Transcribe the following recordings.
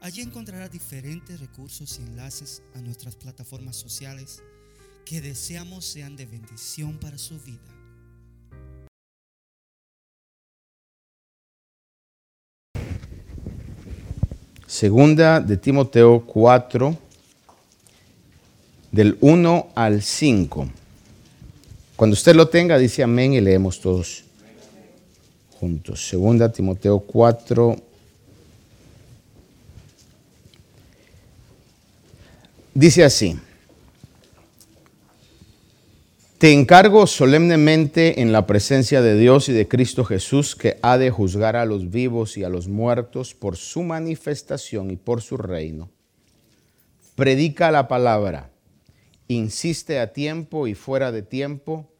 Allí encontrará diferentes recursos y enlaces a nuestras plataformas sociales que deseamos sean de bendición para su vida. Segunda de Timoteo 4, del 1 al 5. Cuando usted lo tenga, dice amén y leemos todos juntos. Segunda Timoteo 4, Dice así, te encargo solemnemente en la presencia de Dios y de Cristo Jesús que ha de juzgar a los vivos y a los muertos por su manifestación y por su reino. Predica la palabra, insiste a tiempo y fuera de tiempo,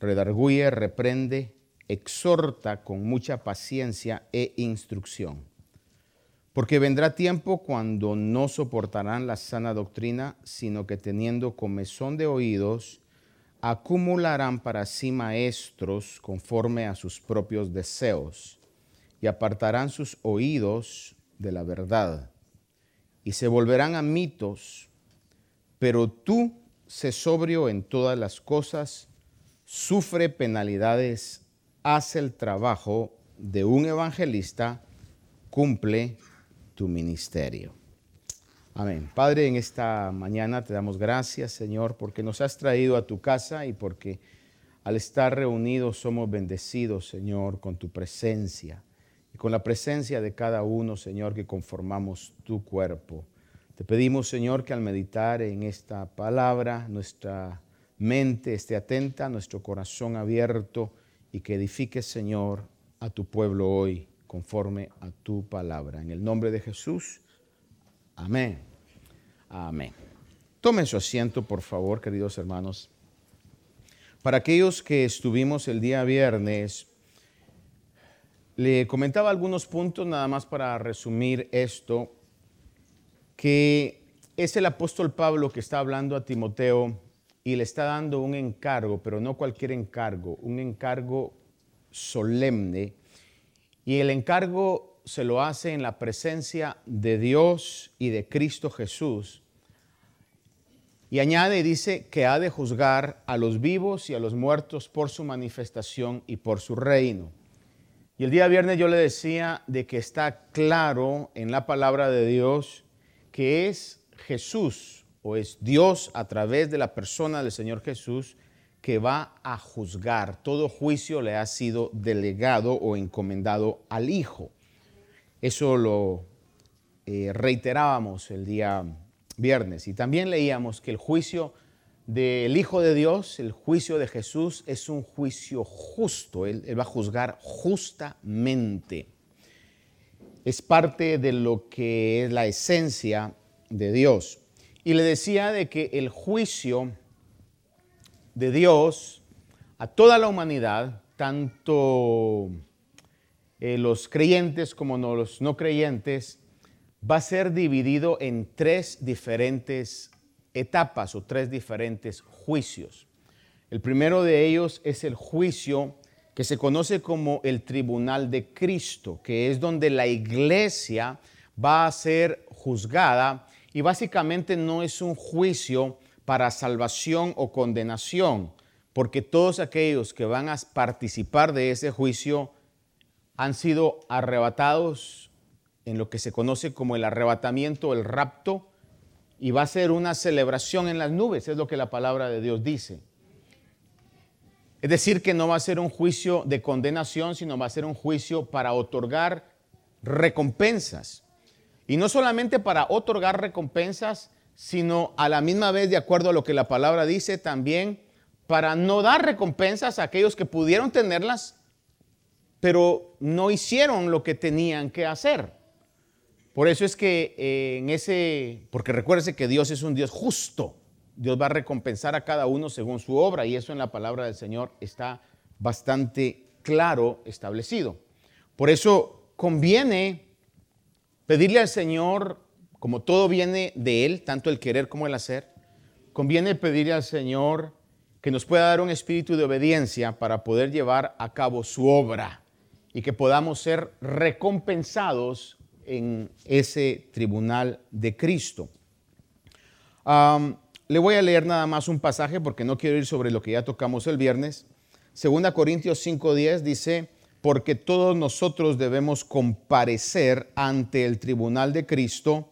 redarguye, reprende, exhorta con mucha paciencia e instrucción porque vendrá tiempo cuando no soportarán la sana doctrina, sino que teniendo comezón de oídos, acumularán para sí maestros conforme a sus propios deseos, y apartarán sus oídos de la verdad, y se volverán a mitos, pero tú, sé sobrio en todas las cosas, sufre penalidades, haz el trabajo de un evangelista, cumple tu ministerio. Amén. Padre, en esta mañana te damos gracias, Señor, porque nos has traído a tu casa y porque al estar reunidos somos bendecidos, Señor, con tu presencia y con la presencia de cada uno, Señor, que conformamos tu cuerpo. Te pedimos, Señor, que al meditar en esta palabra, nuestra mente esté atenta, nuestro corazón abierto y que edifique, Señor, a tu pueblo hoy conforme a tu palabra. En el nombre de Jesús, amén. Amén. Tomen su asiento, por favor, queridos hermanos. Para aquellos que estuvimos el día viernes, le comentaba algunos puntos nada más para resumir esto, que es el apóstol Pablo que está hablando a Timoteo y le está dando un encargo, pero no cualquier encargo, un encargo solemne y el encargo se lo hace en la presencia de Dios y de Cristo Jesús. Y añade y dice que ha de juzgar a los vivos y a los muertos por su manifestación y por su reino. Y el día viernes yo le decía de que está claro en la palabra de Dios que es Jesús o es Dios a través de la persona del Señor Jesús que va a juzgar. Todo juicio le ha sido delegado o encomendado al Hijo. Eso lo eh, reiterábamos el día viernes. Y también leíamos que el juicio del Hijo de Dios, el juicio de Jesús, es un juicio justo. Él, él va a juzgar justamente. Es parte de lo que es la esencia de Dios. Y le decía de que el juicio de Dios a toda la humanidad, tanto eh, los creyentes como los no creyentes, va a ser dividido en tres diferentes etapas o tres diferentes juicios. El primero de ellos es el juicio que se conoce como el tribunal de Cristo, que es donde la iglesia va a ser juzgada y básicamente no es un juicio para salvación o condenación, porque todos aquellos que van a participar de ese juicio han sido arrebatados en lo que se conoce como el arrebatamiento, el rapto, y va a ser una celebración en las nubes, es lo que la palabra de Dios dice. Es decir, que no va a ser un juicio de condenación, sino va a ser un juicio para otorgar recompensas. Y no solamente para otorgar recompensas, sino a la misma vez, de acuerdo a lo que la palabra dice, también para no dar recompensas a aquellos que pudieron tenerlas, pero no hicieron lo que tenían que hacer. Por eso es que eh, en ese, porque recuérdese que Dios es un Dios justo. Dios va a recompensar a cada uno según su obra y eso en la palabra del Señor está bastante claro establecido. Por eso conviene pedirle al Señor, como todo viene de Él, tanto el querer como el hacer, conviene pedirle al Señor que nos pueda dar un espíritu de obediencia para poder llevar a cabo su obra y que podamos ser recompensados en ese tribunal de Cristo. le voy a leer nada más un pasaje porque no quiero ir sobre lo que ya tocamos el viernes. Segunda Corintios 5:10 dice, porque todos nosotros debemos comparecer ante el tribunal de Cristo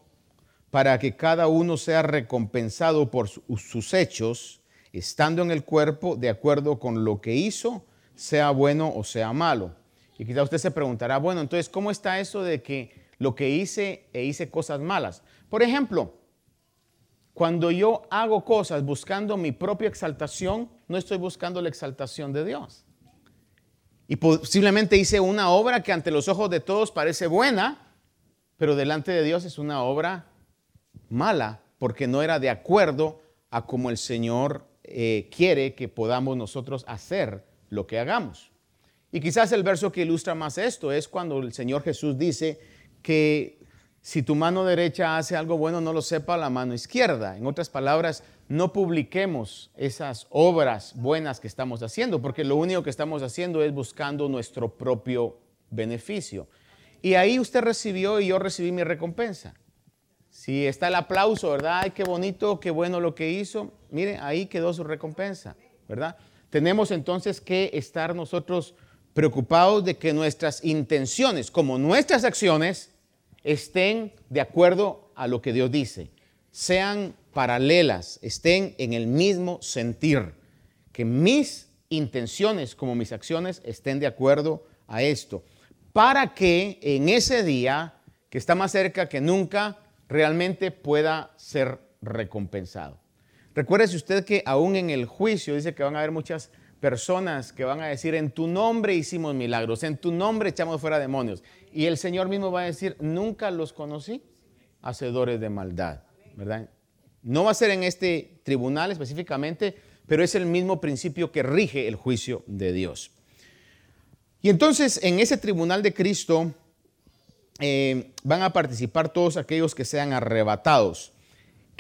para que cada uno sea recompensado por sus hechos, estando en el cuerpo de acuerdo con lo que hizo, sea bueno o sea malo. Y quizá usted se preguntará, bueno, entonces, ¿cómo está eso de que lo que hice e hice cosas malas. Por ejemplo, cuando yo hago cosas buscando mi propia exaltación, no estoy buscando la exaltación de Dios. Y posiblemente hice una obra que ante los ojos de todos parece buena, pero delante de Dios es una obra mala, porque no era de acuerdo a como el Señor eh, quiere que podamos nosotros hacer lo que hagamos. Y quizás el verso que ilustra más esto es cuando el Señor Jesús dice, que si tu mano derecha hace algo bueno, no lo sepa la mano izquierda. En otras palabras, no publiquemos esas obras buenas que estamos haciendo, porque lo único que estamos haciendo es buscando nuestro propio beneficio. Y ahí usted recibió y yo recibí mi recompensa. Si está el aplauso, ¿verdad? Ay, qué bonito, qué bueno lo que hizo. Mire, ahí quedó su recompensa, ¿verdad? Tenemos entonces que estar nosotros preocupados de que nuestras intenciones, como nuestras acciones, estén de acuerdo a lo que Dios dice, sean paralelas, estén en el mismo sentir, que mis intenciones como mis acciones estén de acuerdo a esto, para que en ese día, que está más cerca que nunca, realmente pueda ser recompensado. Recuérdese usted que aún en el juicio dice que van a haber muchas personas que van a decir, en tu nombre hicimos milagros, en tu nombre echamos fuera demonios. Y el Señor mismo va a decir, nunca los conocí, hacedores de maldad, ¿verdad? No va a ser en este tribunal específicamente, pero es el mismo principio que rige el juicio de Dios. Y entonces en ese tribunal de Cristo eh, van a participar todos aquellos que sean arrebatados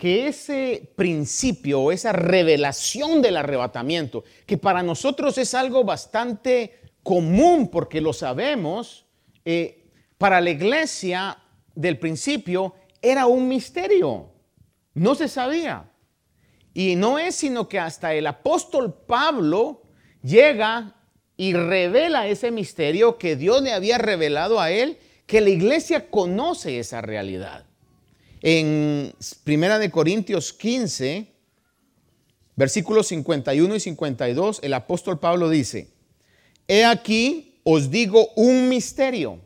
que ese principio esa revelación del arrebatamiento, que para nosotros es algo bastante común porque lo sabemos, eh, para la iglesia del principio era un misterio, no se sabía. Y no es sino que hasta el apóstol Pablo llega y revela ese misterio que Dios le había revelado a él, que la iglesia conoce esa realidad. En Primera de Corintios 15, versículos 51 y 52, el apóstol Pablo dice, he aquí os digo un misterio.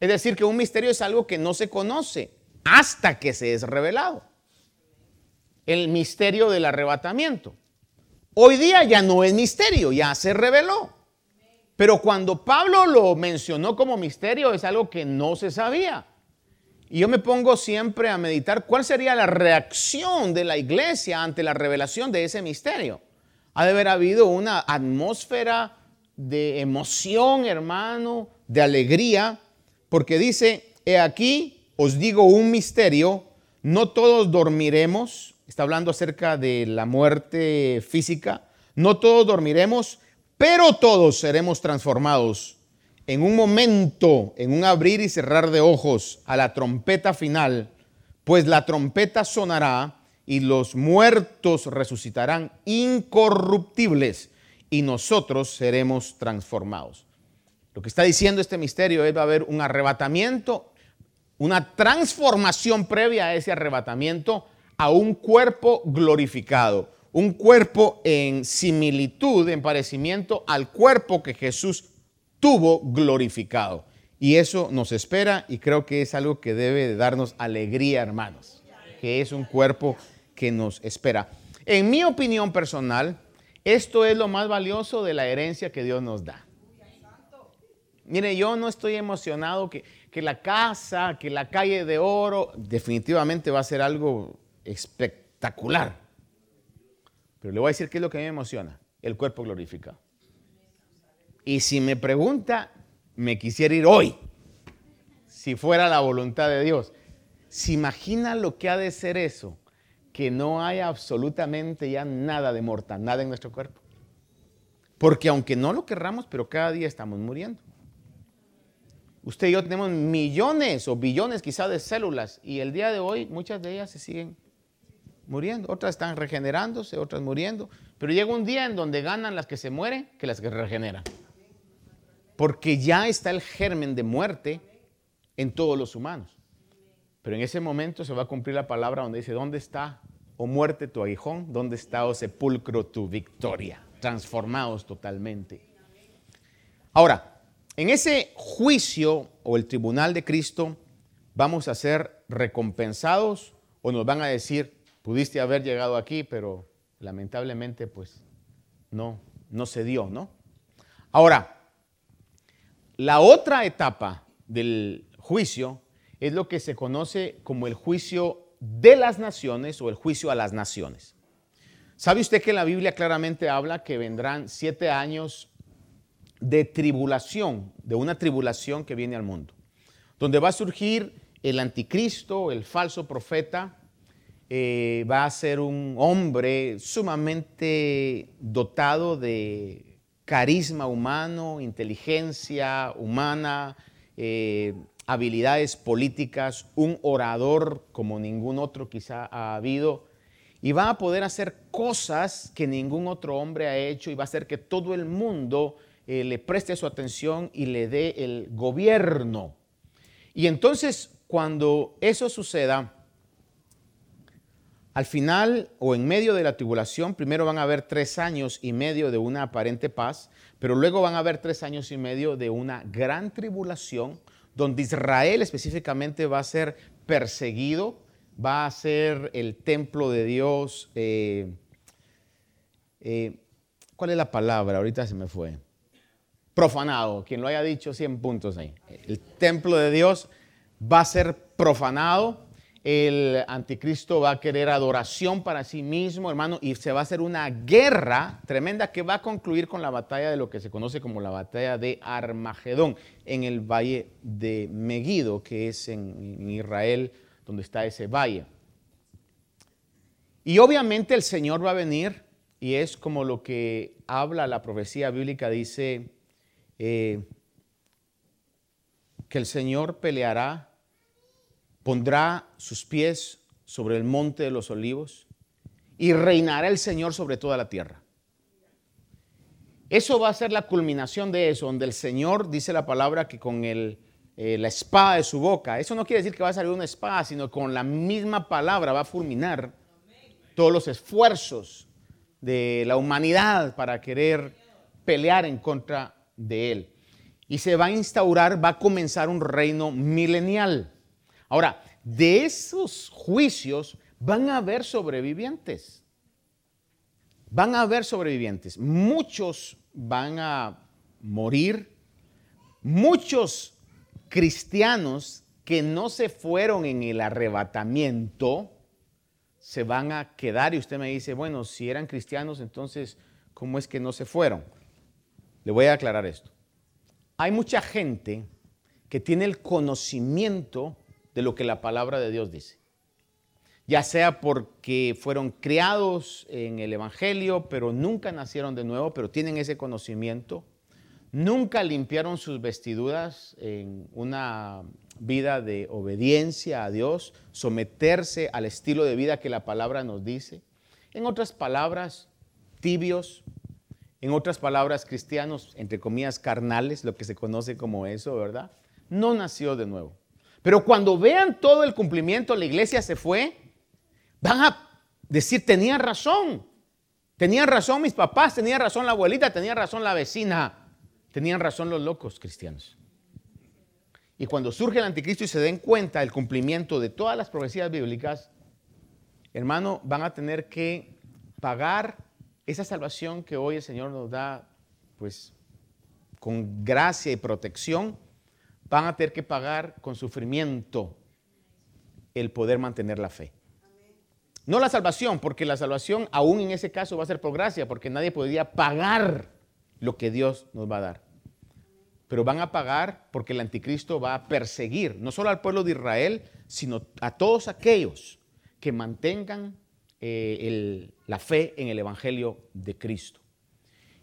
Es decir, que un misterio es algo que no se conoce hasta que se es revelado. El misterio del arrebatamiento. Hoy día ya no es misterio, ya se reveló. Pero cuando Pablo lo mencionó como misterio es algo que no se sabía. Y yo me pongo siempre a meditar cuál sería la reacción de la iglesia ante la revelación de ese misterio. Ha de haber habido una atmósfera de emoción, hermano, de alegría, porque dice, he aquí, os digo un misterio, no todos dormiremos, está hablando acerca de la muerte física, no todos dormiremos, pero todos seremos transformados en un momento, en un abrir y cerrar de ojos a la trompeta final, pues la trompeta sonará y los muertos resucitarán incorruptibles y nosotros seremos transformados. Lo que está diciendo este misterio es va a haber un arrebatamiento, una transformación previa a ese arrebatamiento a un cuerpo glorificado, un cuerpo en similitud, en parecimiento al cuerpo que Jesús tuvo glorificado. Y eso nos espera y creo que es algo que debe darnos alegría, hermanos, que es un cuerpo que nos espera. En mi opinión personal, esto es lo más valioso de la herencia que Dios nos da. Mire, yo no estoy emocionado que, que la casa, que la calle de oro, definitivamente va a ser algo espectacular. Pero le voy a decir qué es lo que a mí me emociona, el cuerpo glorificado. Y si me pregunta, me quisiera ir hoy, si fuera la voluntad de Dios. ¿Se imagina lo que ha de ser eso? Que no haya absolutamente ya nada de mortandad en nuestro cuerpo. Porque aunque no lo querramos, pero cada día estamos muriendo. Usted y yo tenemos millones o billones quizás de células y el día de hoy muchas de ellas se siguen muriendo. Otras están regenerándose, otras muriendo. Pero llega un día en donde ganan las que se mueren que las que regeneran. Porque ya está el germen de muerte en todos los humanos. Pero en ese momento se va a cumplir la palabra donde dice, ¿dónde está, o oh muerte, tu aguijón? ¿Dónde está, o oh sepulcro, tu victoria? Transformados totalmente. Ahora, en ese juicio o el tribunal de Cristo, vamos a ser recompensados o nos van a decir, pudiste haber llegado aquí, pero lamentablemente pues no, no se dio, ¿no? Ahora, la otra etapa del juicio es lo que se conoce como el juicio de las naciones o el juicio a las naciones. ¿Sabe usted que la Biblia claramente habla que vendrán siete años de tribulación, de una tribulación que viene al mundo, donde va a surgir el anticristo, el falso profeta, eh, va a ser un hombre sumamente dotado de carisma humano, inteligencia humana, eh, habilidades políticas, un orador como ningún otro quizá ha habido, y va a poder hacer cosas que ningún otro hombre ha hecho y va a hacer que todo el mundo eh, le preste su atención y le dé el gobierno. Y entonces, cuando eso suceda, al final o en medio de la tribulación, primero van a haber tres años y medio de una aparente paz, pero luego van a haber tres años y medio de una gran tribulación donde Israel específicamente va a ser perseguido, va a ser el templo de Dios. Eh, eh, ¿Cuál es la palabra? Ahorita se me fue. Profanado. Quien lo haya dicho, 100 puntos ahí. El templo de Dios va a ser profanado el anticristo va a querer adoración para sí mismo, hermano, y se va a hacer una guerra tremenda que va a concluir con la batalla de lo que se conoce como la batalla de Armagedón en el valle de Megiddo, que es en, Israel, donde está ese valle. Y obviamente el Señor va a venir, y es como lo que habla la profecía bíblica, dice eh, que el Señor peleará pondrá sus pies sobre el monte de los olivos y reinará el Señor sobre toda la tierra. Eso va a ser la culminación de eso, donde el Señor dice la palabra que con el, eh, la espada de su boca, eso no quiere decir que va a salir una espada, sino con la misma palabra va a fulminar todos los esfuerzos de la humanidad para querer pelear en contra de Él. Y se va a instaurar, va a comenzar un reino milenial. Ahora, de esos juicios van a haber sobrevivientes. Van a haber sobrevivientes. Muchos van a morir. Muchos cristianos que no se fueron en el arrebatamiento se van a quedar y usted me dice, bueno, si eran cristianos, entonces, ¿cómo es que no se fueron? Le voy a aclarar esto. Hay mucha gente que tiene el conocimiento de lo que la palabra de Dios dice. Ya sea porque fueron criados en el Evangelio, pero nunca nacieron de nuevo, pero tienen ese conocimiento. Nunca limpiaron sus vestiduras en una vida de obediencia a Dios, someterse al estilo de vida que la palabra nos dice. En otras palabras, tibios, en otras palabras, cristianos, entre comillas, carnales, lo que se conoce como eso, ¿verdad? No nació de nuevo. Pero cuando vean todo el cumplimiento, la iglesia se fue, van a decir, tenían razón. Tenían razón mis papás, tenía razón la abuelita, tenía razón la vecina, tenían razón los locos cristianos. Y cuando surge el anticristo y se den cuenta del cumplimiento de todas las profecías bíblicas, hermano, van a tener que pagar esa salvación que hoy el Señor nos da, pues, con gracia y protección, van a tener que pagar con sufrimiento el poder mantener la fe. No la salvación, porque la salvación aún en ese caso va a ser por gracia, porque nadie podría pagar lo que Dios nos va a dar. Pero van a pagar porque el anticristo va a perseguir no solo al pueblo de Israel, sino a todos aquellos que mantengan eh, la fe en el Evangelio de Cristo.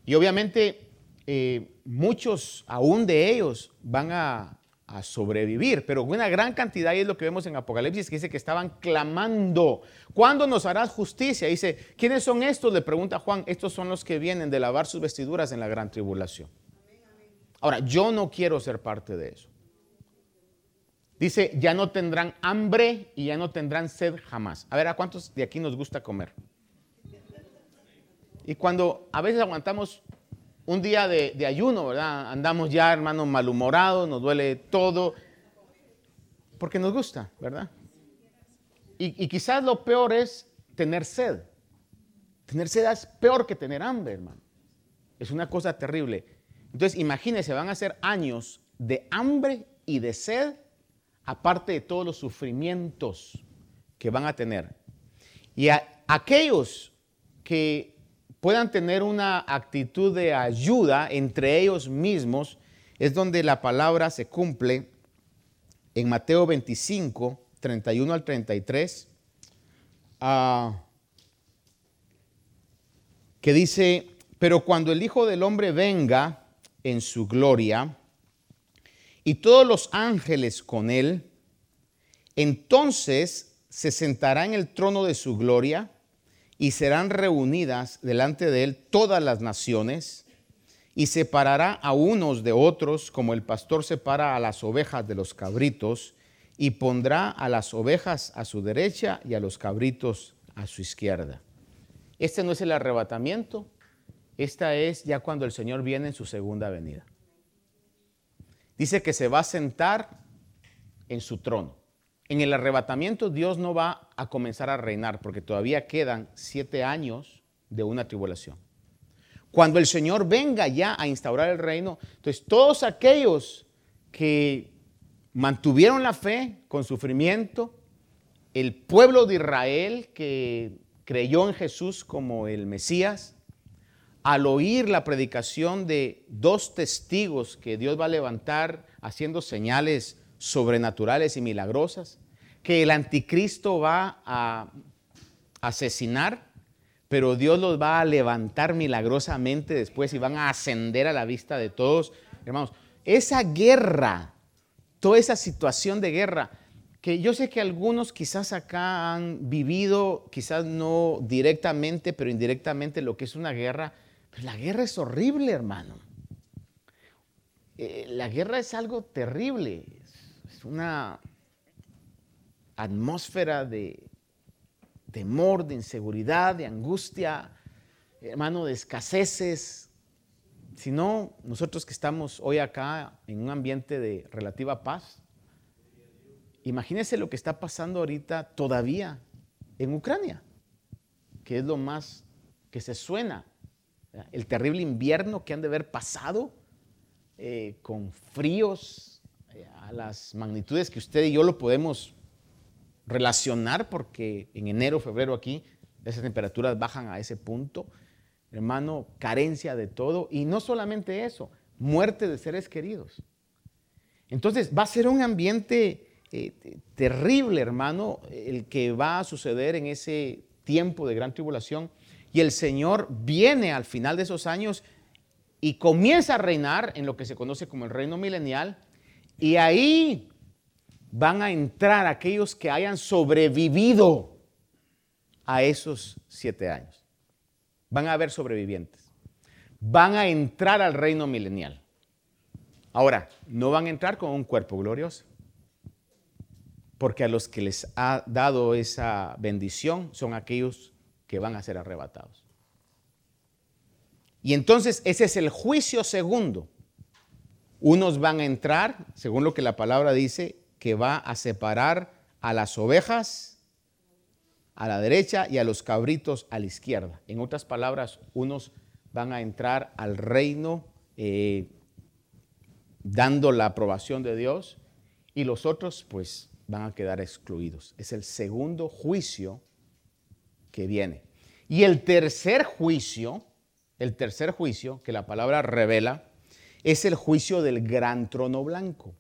Y obviamente eh, muchos aún de ellos van a, a sobrevivir. Pero una gran cantidad, y es lo que vemos en Apocalipsis, que dice que estaban clamando, ¿cuándo nos harás justicia? Dice, ¿quiénes son estos? Le pregunta Juan, estos son los que vienen de lavar sus vestiduras en la gran tribulación. Ahora, yo no quiero ser parte de eso. Dice, ya no tendrán hambre y ya no tendrán sed jamás. A ver, ¿a cuántos de aquí nos gusta comer? Y cuando a veces aguantamos un día de, ayuno, ¿verdad? Andamos ya, hermanos, malhumorados, nos duele todo, porque nos gusta, ¿verdad? Y, quizás lo peor es tener sed. Tener sed es peor que tener hambre, hermano. Es una cosa terrible. Entonces, imagínense, van a ser años de hambre y de sed, aparte de todos los sufrimientos que van a tener. Y a aquellos que puedan tener una actitud de ayuda entre ellos mismos, es donde la palabra se cumple en Mateo 25, 31 al 33, ah, que dice, pero cuando el Hijo del Hombre venga en su gloria y todos los ángeles con él, entonces se sentará en el trono de su gloria y serán reunidas delante de él todas las naciones y separará a unos de otros como el pastor separa a las ovejas de los cabritos y pondrá a las ovejas a su derecha y a los cabritos a su izquierda. Este no es el arrebatamiento, esta es ya cuando el Señor viene en su segunda venida. Dice que se va a sentar en su trono. En el arrebatamiento Dios no va a comenzar a reinar porque todavía quedan siete años de una tribulación. Cuando el Señor venga ya a instaurar el reino, entonces todos aquellos que mantuvieron la fe con sufrimiento, el pueblo de Israel que creyó en Jesús como el Mesías, al oír la predicación de dos testigos que Dios va a levantar haciendo señales sobrenaturales y milagrosas, que el anticristo va a asesinar, pero Dios los va a levantar milagrosamente después y van a ascender a la vista de todos. Hermanos, esa guerra, toda esa situación de guerra, que yo sé que algunos quizás acá han vivido, quizás no directamente, pero indirectamente lo que es una guerra, pues la guerra es horrible, hermano. Eh, la guerra es algo terrible una atmósfera de temor, de inseguridad, de angustia, hermano, de escaseces, sino nosotros que estamos hoy acá en un ambiente de relativa paz. Imagínense lo que está pasando ahorita todavía en Ucrania, que es lo más que se suena, el terrible invierno que han de haber pasado eh, con fríos a las magnitudes que usted y yo lo podemos relacionar, porque en enero, febrero aquí, esas temperaturas bajan a ese punto. Hermano, carencia de todo. Y no solamente eso, muerte de seres queridos. Entonces va a ser un ambiente eh, terrible, hermano, el que va a suceder en ese tiempo de gran tribulación. Y el Señor viene al final de esos años y comienza a reinar en lo que se conoce como el reino milenial y ahí van a entrar aquellos que hayan sobrevivido a esos siete años. Van a haber sobrevivientes. Van a entrar al reino milenial. Ahora, no van a entrar con un cuerpo glorioso. Porque a los que les ha dado esa bendición son aquellos que van a ser arrebatados. Y entonces ese es el juicio segundo unos van a entrar, según lo que la palabra dice, que va a separar a las ovejas a la derecha y a los cabritos a la izquierda. En otras palabras, unos van a entrar al reino eh, dando la aprobación de Dios y los otros pues van a quedar excluidos. Es el segundo juicio que viene. Y el tercer juicio, el tercer juicio que la palabra revela, es el juicio del gran trono blanco,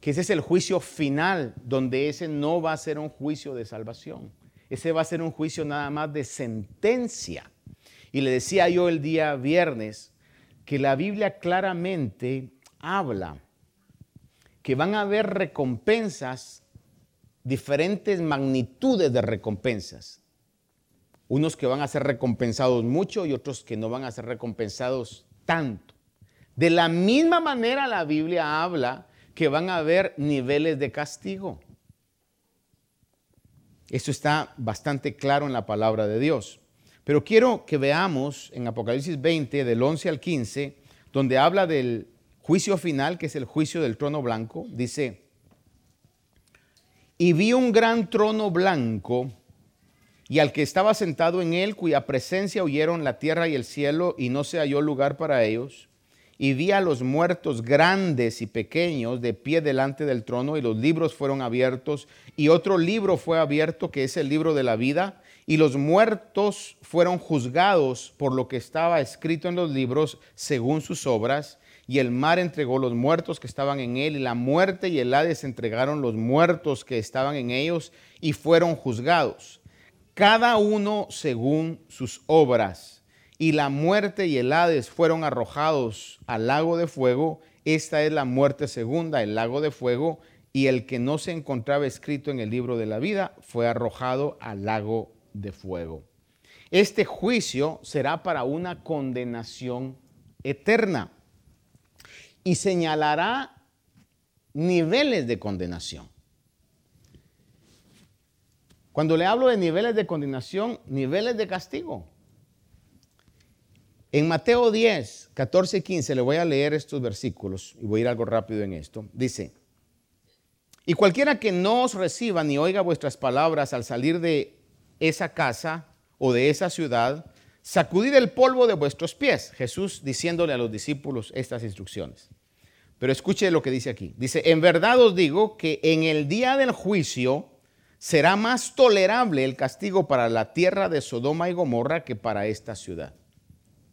que ese es el juicio final, donde ese no va a ser un juicio de salvación, ese va a ser un juicio nada más de sentencia. Y le decía yo el día viernes que la Biblia claramente habla que van a haber recompensas, diferentes magnitudes de recompensas. Unos que van a ser recompensados mucho y otros que no van a ser recompensados tanto. De la misma manera la Biblia habla que van a haber niveles de castigo. Esto está bastante claro en la palabra de Dios. Pero quiero que veamos en Apocalipsis 20, del 11 al 15, donde habla del juicio final, que es el juicio del trono blanco, dice, y vi un gran trono blanco y al que estaba sentado en él, cuya presencia oyeron la tierra y el cielo, y no se halló lugar para ellos. Y vi a los muertos grandes y pequeños de pie delante del trono, y los libros fueron abiertos, y otro libro fue abierto, que es el libro de la vida, y los muertos fueron juzgados por lo que estaba escrito en los libros según sus obras y el mar entregó los muertos que estaban en él, y la muerte y el Hades entregaron los muertos que estaban en ellos, y fueron juzgados, cada uno según sus obras. Y la muerte y el Hades fueron arrojados al lago de fuego. Esta es la muerte segunda, el lago de fuego, y el que no se encontraba escrito en el libro de la vida fue arrojado al lago de fuego. Este juicio será para una condenación eterna y señalará niveles de condenación. Cuando le hablo de niveles de condenación, niveles de castigo. En Mateo 10, 14 y 15, le voy a leer estos versículos y voy a ir algo rápido en esto. Dice, y cualquiera que no os reciba ni oiga vuestras palabras al salir de esa casa o de esa ciudad, sacudid el polvo de vuestros pies. Jesús diciéndole a los discípulos estas instrucciones. Pero escuche lo que dice aquí. Dice, en verdad os digo que en el día del juicio será más tolerable el castigo para la tierra de Sodoma y Gomorra que para esta ciudad.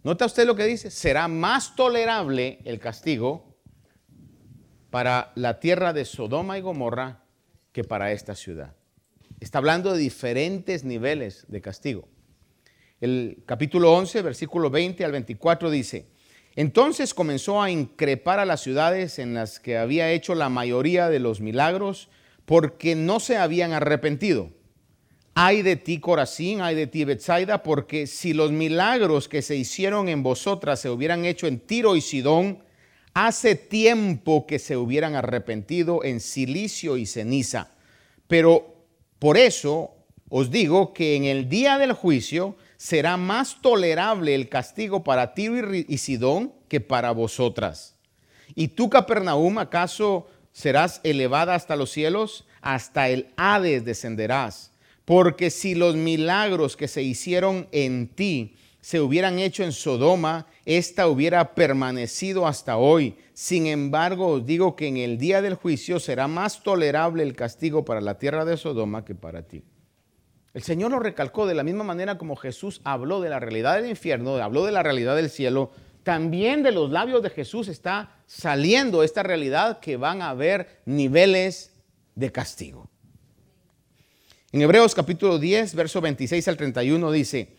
¿Nota usted lo que dice? Será más tolerable el castigo para la tierra de Sodoma y Gomorra que para esta ciudad. Está hablando de diferentes niveles de castigo. El capítulo 11, versículo 20 al 24 dice, entonces comenzó a increpar a las ciudades en las que había hecho la mayoría de los milagros porque no se habían arrepentido. Ay de ti, Corazín, ay de ti, Bethsaida, porque si los milagros que se hicieron en vosotras se hubieran hecho en Tiro y Sidón, hace tiempo que se hubieran arrepentido en silicio y ceniza. Pero por eso os digo que en el día del juicio será más tolerable el castigo para Tiro y Sidón que para vosotras. ¿Y tú, Capernaum, acaso serás elevada hasta los cielos? Hasta el Hades descenderás. Porque si los milagros que se hicieron en ti se hubieran hecho en Sodoma, ésta hubiera permanecido hasta hoy. Sin embargo, os digo que en el día del juicio será más tolerable el castigo para la tierra de Sodoma que para ti. El Señor lo recalcó de la misma manera como Jesús habló de la realidad del infierno, habló de la realidad del cielo, también de los labios de Jesús está saliendo esta realidad que van a haber niveles de castigo. En Hebreos capítulo 10, verso 26 al 31 dice,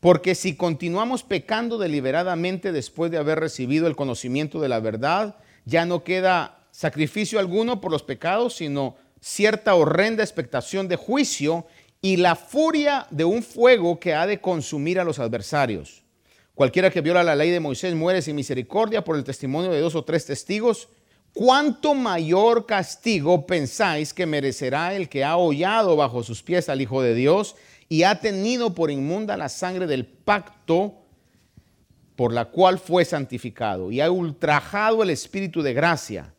porque si continuamos pecando deliberadamente después de haber recibido el conocimiento de la verdad, ya no queda sacrificio alguno por los pecados, sino cierta horrenda expectación de juicio y la furia de un fuego que ha de consumir a los adversarios. Cualquiera que viola la ley de Moisés muere sin misericordia por el testimonio de dos o tres testigos. ¿Cuánto mayor castigo pensáis que merecerá el que ha hollado bajo sus pies al Hijo de Dios y ha tenido por inmunda la sangre del pacto por la cual fue santificado y ha ultrajado el Espíritu de gracia?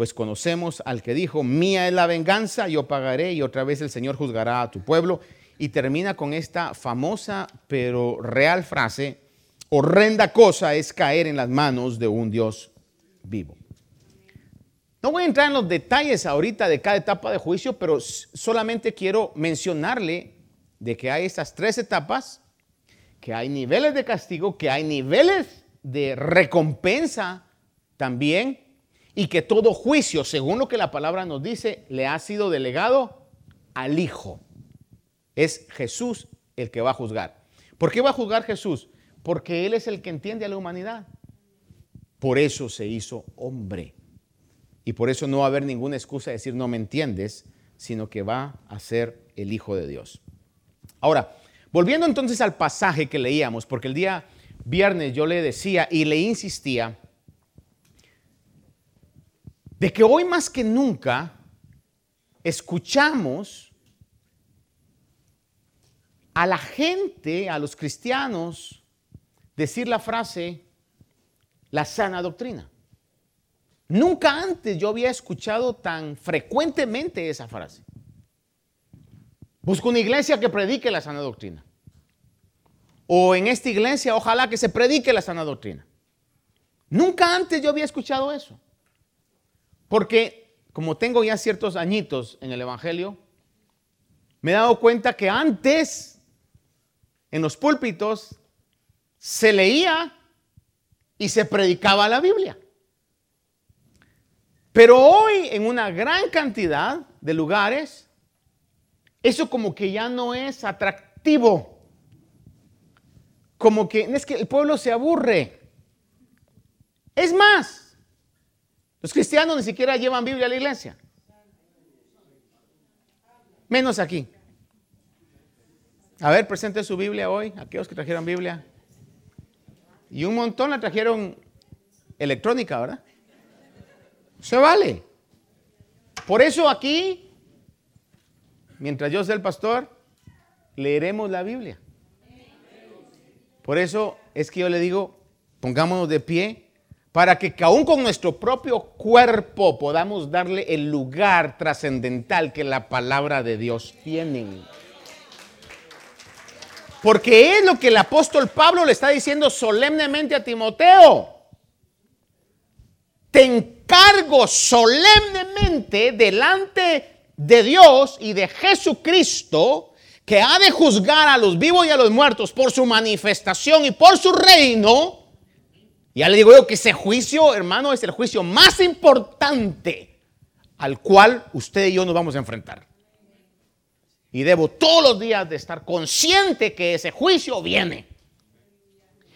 pues conocemos al que dijo, mía es la venganza, yo pagaré y otra vez el Señor juzgará a tu pueblo. Y termina con esta famosa pero real frase, horrenda cosa es caer en las manos de un Dios vivo. No voy a entrar en los detalles ahorita de cada etapa de juicio, pero solamente quiero mencionarle de que hay estas tres etapas, que hay niveles de castigo, que hay niveles de recompensa también, y que todo juicio, según lo que la palabra nos dice, le ha sido delegado al Hijo. Es Jesús el que va a juzgar. ¿Por qué va a juzgar Jesús? Porque Él es el que entiende a la humanidad. Por eso se hizo hombre. Y por eso no va a haber ninguna excusa de decir no me entiendes, sino que va a ser el Hijo de Dios. Ahora, volviendo entonces al pasaje que leíamos, porque el día viernes yo le decía y le insistía de que hoy más que nunca escuchamos a la gente, a los cristianos, decir la frase, la sana doctrina. Nunca antes yo había escuchado tan frecuentemente esa frase. Busco una iglesia que predique la sana doctrina. O en esta iglesia, ojalá que se predique la sana doctrina. Nunca antes yo había escuchado eso. Porque como tengo ya ciertos añitos en el Evangelio, me he dado cuenta que antes en los púlpitos se leía y se predicaba la Biblia. Pero hoy en una gran cantidad de lugares, eso como que ya no es atractivo. Como que es que el pueblo se aburre. Es más, los cristianos ni siquiera llevan Biblia a la iglesia. Menos aquí. A ver, presente su Biblia hoy, aquellos que trajeron Biblia. Y un montón la trajeron electrónica, ¿verdad? Se vale. Por eso aquí, mientras yo sea el pastor, leeremos la Biblia. Por eso es que yo le digo, pongámonos de pie para que aún con nuestro propio cuerpo podamos darle el lugar trascendental que la palabra de Dios tiene. Porque es lo que el apóstol Pablo le está diciendo solemnemente a Timoteo. Te cargo solemnemente delante de Dios y de Jesucristo que ha de juzgar a los vivos y a los muertos por su manifestación y por su reino. Ya le digo yo que ese juicio, hermano, es el juicio más importante al cual usted y yo nos vamos a enfrentar. Y debo todos los días de estar consciente que ese juicio viene.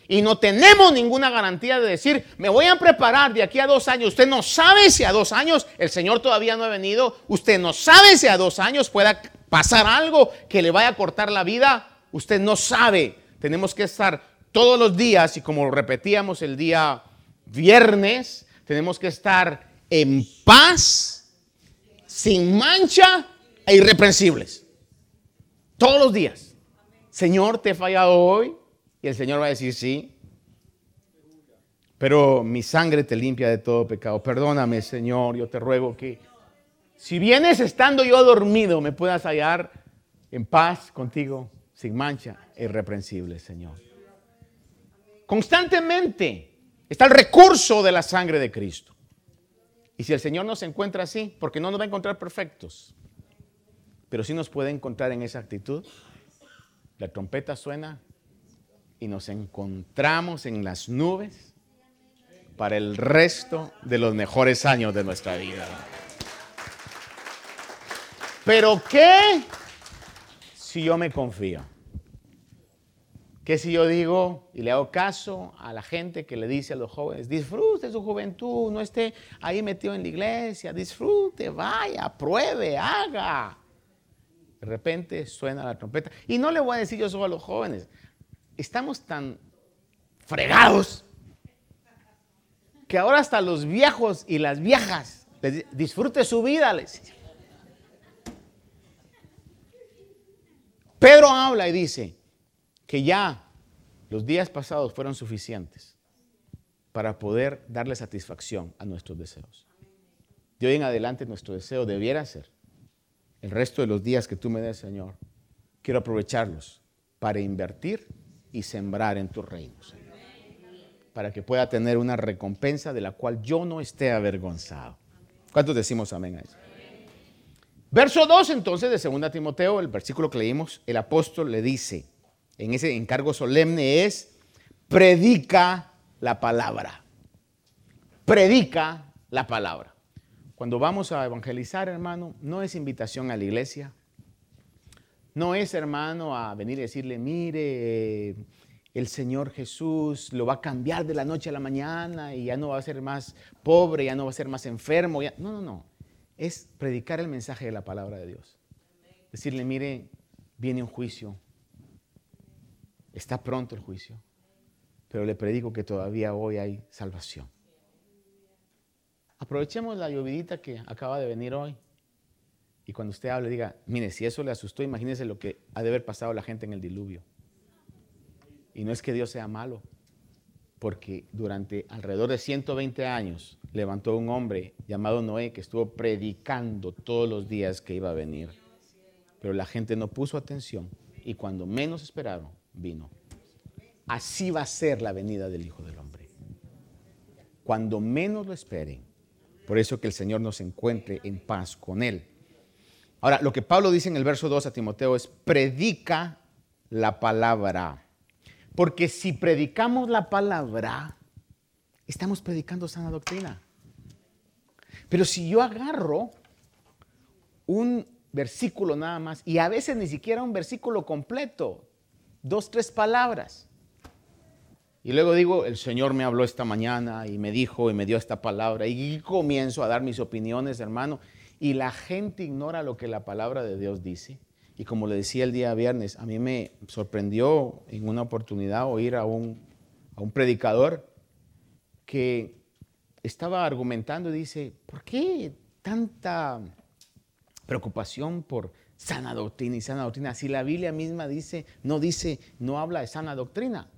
Y no tenemos ninguna garantía de decir, me voy a preparar de aquí a dos años. Usted no sabe si a dos años el Señor todavía no ha venido. Usted no sabe si a dos años pueda pasar algo que le vaya a cortar la vida. Usted no sabe. Tenemos que estar todos los días y como repetíamos el día viernes, tenemos que estar en paz, sin mancha e irreprensibles. Todos los días. Señor, te he fallado hoy y el Señor va a decir, sí, pero mi sangre te limpia de todo pecado. Perdóname, Señor, yo te ruego que si vienes estando yo dormido, me puedas hallar en paz contigo, sin mancha, irreprensible, Señor. Constantemente está el recurso de la sangre de Cristo. Y si el Señor nos encuentra así, porque no nos va a encontrar perfectos, pero sí nos puede encontrar en esa actitud, la trompeta suena, y nos encontramos en las nubes para el resto de los mejores años de nuestra vida. Pero ¿qué si yo me confío? ¿Qué si yo digo y le hago caso a la gente que le dice a los jóvenes, disfrute su juventud, no esté ahí metido en la iglesia, disfrute, vaya, pruebe, haga? De repente suena la trompeta. Y no le voy a decir yo solo a los jóvenes, estamos tan fregados que ahora hasta los viejos y las viejas disfrute su vida. Les. Pedro habla y dice que ya los días pasados fueron suficientes para poder darle satisfacción a nuestros deseos. De hoy en adelante nuestro deseo debiera ser el resto de los días que tú me des, Señor. Quiero aprovecharlos para invertir y sembrar en tu reino, Señor. Para que pueda tener una recompensa de la cual yo no esté avergonzado. ¿Cuántos decimos amén a eso? Verso 2 entonces de 2 Timoteo, el versículo que leímos, el apóstol le dice, en ese encargo solemne es, predica la palabra. Predica la palabra. Cuando vamos a evangelizar, hermano, no es invitación a la iglesia. No es, hermano, a venir y decirle, mire, el Señor Jesús lo va a cambiar de la noche a la mañana y ya no va a ser más pobre, ya no va a ser más enfermo. No, no, no. Es predicar el mensaje de la palabra de Dios. Decirle, mire, viene un juicio. Está pronto el juicio. Pero le predico que todavía hoy hay salvación. Aprovechemos la llovidita que acaba de venir hoy. Y cuando usted hable, diga, mire, si eso le asustó, imagínese lo que ha de haber pasado la gente en el diluvio. Y no es que Dios sea malo, porque durante alrededor de 120 años levantó un hombre llamado Noé que estuvo predicando todos los días que iba a venir. Pero la gente no puso atención y cuando menos esperaron, vino. Así va a ser la venida del Hijo del Hombre. Cuando menos lo esperen. Por eso que el Señor nos encuentre en paz con Él. Ahora, lo que Pablo dice en el verso 2 a Timoteo es, predica la palabra. Porque si predicamos la palabra, estamos predicando sana doctrina. Pero si yo agarro un versículo nada más, y a veces ni siquiera un versículo completo, dos, tres palabras, y luego digo, el Señor me habló esta mañana y me dijo y me dio esta palabra, y comienzo a dar mis opiniones, hermano, y la gente ignora lo que la palabra de Dios dice. Y como le decía el día viernes, a mí me sorprendió en una oportunidad oír a un, a un predicador que estaba argumentando y dice, ¿por qué tanta preocupación por sana doctrina y sana doctrina? Si la Biblia misma dice, no dice, no habla de sana doctrina.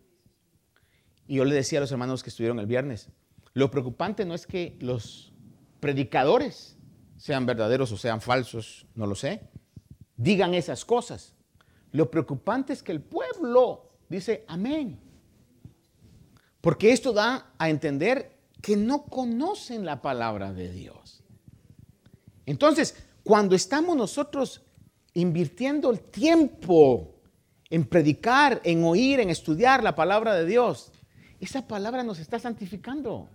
Y yo le decía a los hermanos que estuvieron el viernes, lo preocupante no es que los predicadores sean verdaderos o sean falsos, no lo sé, digan esas cosas. Lo preocupante es que el pueblo dice amén. Porque esto da a entender que no conocen la palabra de Dios. Entonces, cuando estamos nosotros invirtiendo el tiempo en predicar, en oír, en estudiar la palabra de Dios, esa palabra nos está santificando.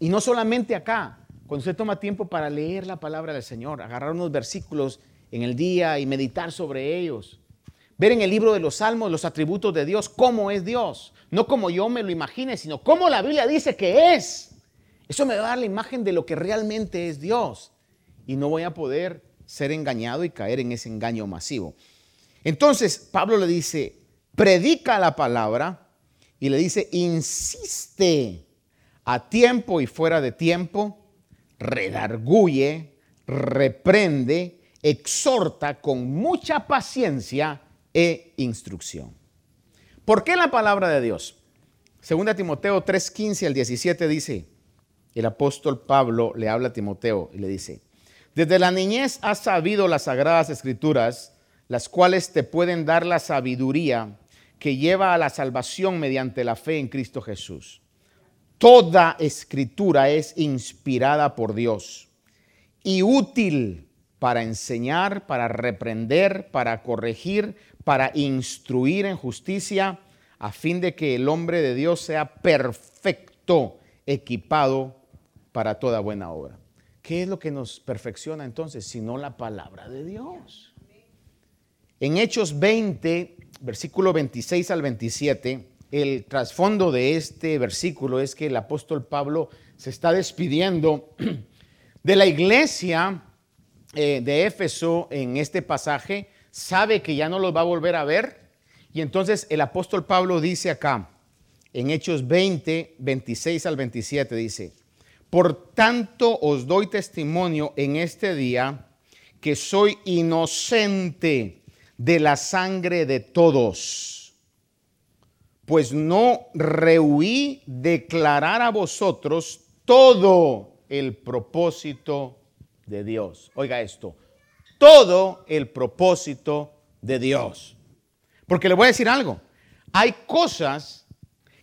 Y no solamente acá, cuando usted toma tiempo para leer la palabra del Señor, agarrar unos versículos en el día y meditar sobre ellos. Ver en el libro de los salmos los atributos de Dios, cómo es Dios. No como yo me lo imagine, sino cómo la Biblia dice que es. Eso me va a dar la imagen de lo que realmente es Dios. Y no voy a poder ser engañado y caer en ese engaño masivo. Entonces, Pablo le dice, predica la palabra y le dice, insiste a tiempo y fuera de tiempo, redarguye, reprende exhorta con mucha paciencia e instrucción. ¿Por qué la palabra de Dios? Segunda Timoteo 3:15 al 17 dice, el apóstol Pablo le habla a Timoteo y le dice, desde la niñez has sabido las sagradas escrituras, las cuales te pueden dar la sabiduría que lleva a la salvación mediante la fe en Cristo Jesús. Toda escritura es inspirada por Dios y útil para enseñar, para reprender, para corregir, para instruir en justicia, a fin de que el hombre de Dios sea perfecto, equipado para toda buena obra. ¿Qué es lo que nos perfecciona entonces? Sino la palabra de Dios. En Hechos 20, versículo 26 al 27, el trasfondo de este versículo es que el apóstol Pablo se está despidiendo de la iglesia eh, de Éfeso en este pasaje sabe que ya no los va a volver a ver. Y entonces el apóstol Pablo dice acá, en Hechos 20, 26 al 27, dice, por tanto os doy testimonio en este día que soy inocente de la sangre de todos, pues no rehuí declarar a vosotros todo el propósito de Dios. Oiga esto, todo el propósito de Dios. Porque le voy a decir algo, hay cosas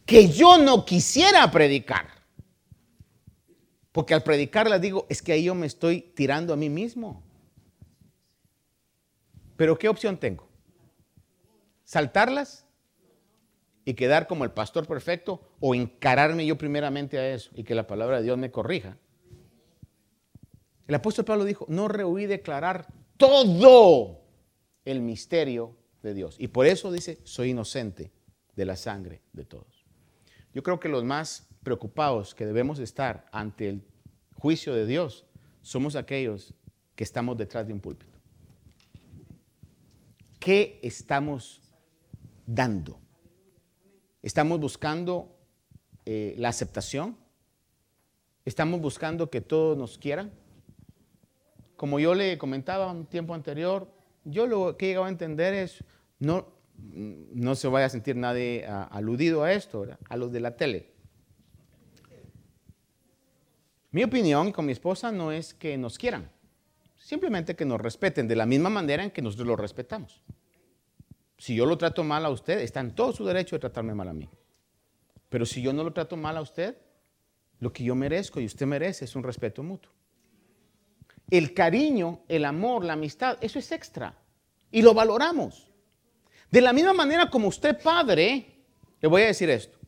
que yo no quisiera predicar. Porque al predicarlas digo, es que ahí yo me estoy tirando a mí mismo. Pero ¿qué opción tengo? ¿Saltarlas? Y quedar como el pastor perfecto o encararme yo primeramente a eso y que la palabra de Dios me corrija. El apóstol Pablo dijo, no rehuí declarar todo el misterio de Dios. Y por eso dice, soy inocente de la sangre de todos. Yo creo que los más preocupados que debemos estar ante el juicio de Dios somos aquellos que estamos detrás de un púlpito. ¿Qué estamos dando? Estamos buscando eh, la aceptación. Estamos buscando que todos nos quieran. Como yo le comentaba un tiempo anterior, yo lo que he llegado a entender es, no, no se vaya a sentir nadie aludido a esto, a los de la tele. Mi opinión con mi esposa no es que nos quieran, simplemente que nos respeten de la misma manera en que nosotros lo respetamos. Si yo lo trato mal a usted, está en todo su derecho de tratarme mal a mí. Pero si yo no lo trato mal a usted, lo que yo merezco y usted merece es un respeto mutuo. El cariño, el amor, la amistad, eso es extra. Y lo valoramos. De la misma manera como usted padre, le voy a decir esto.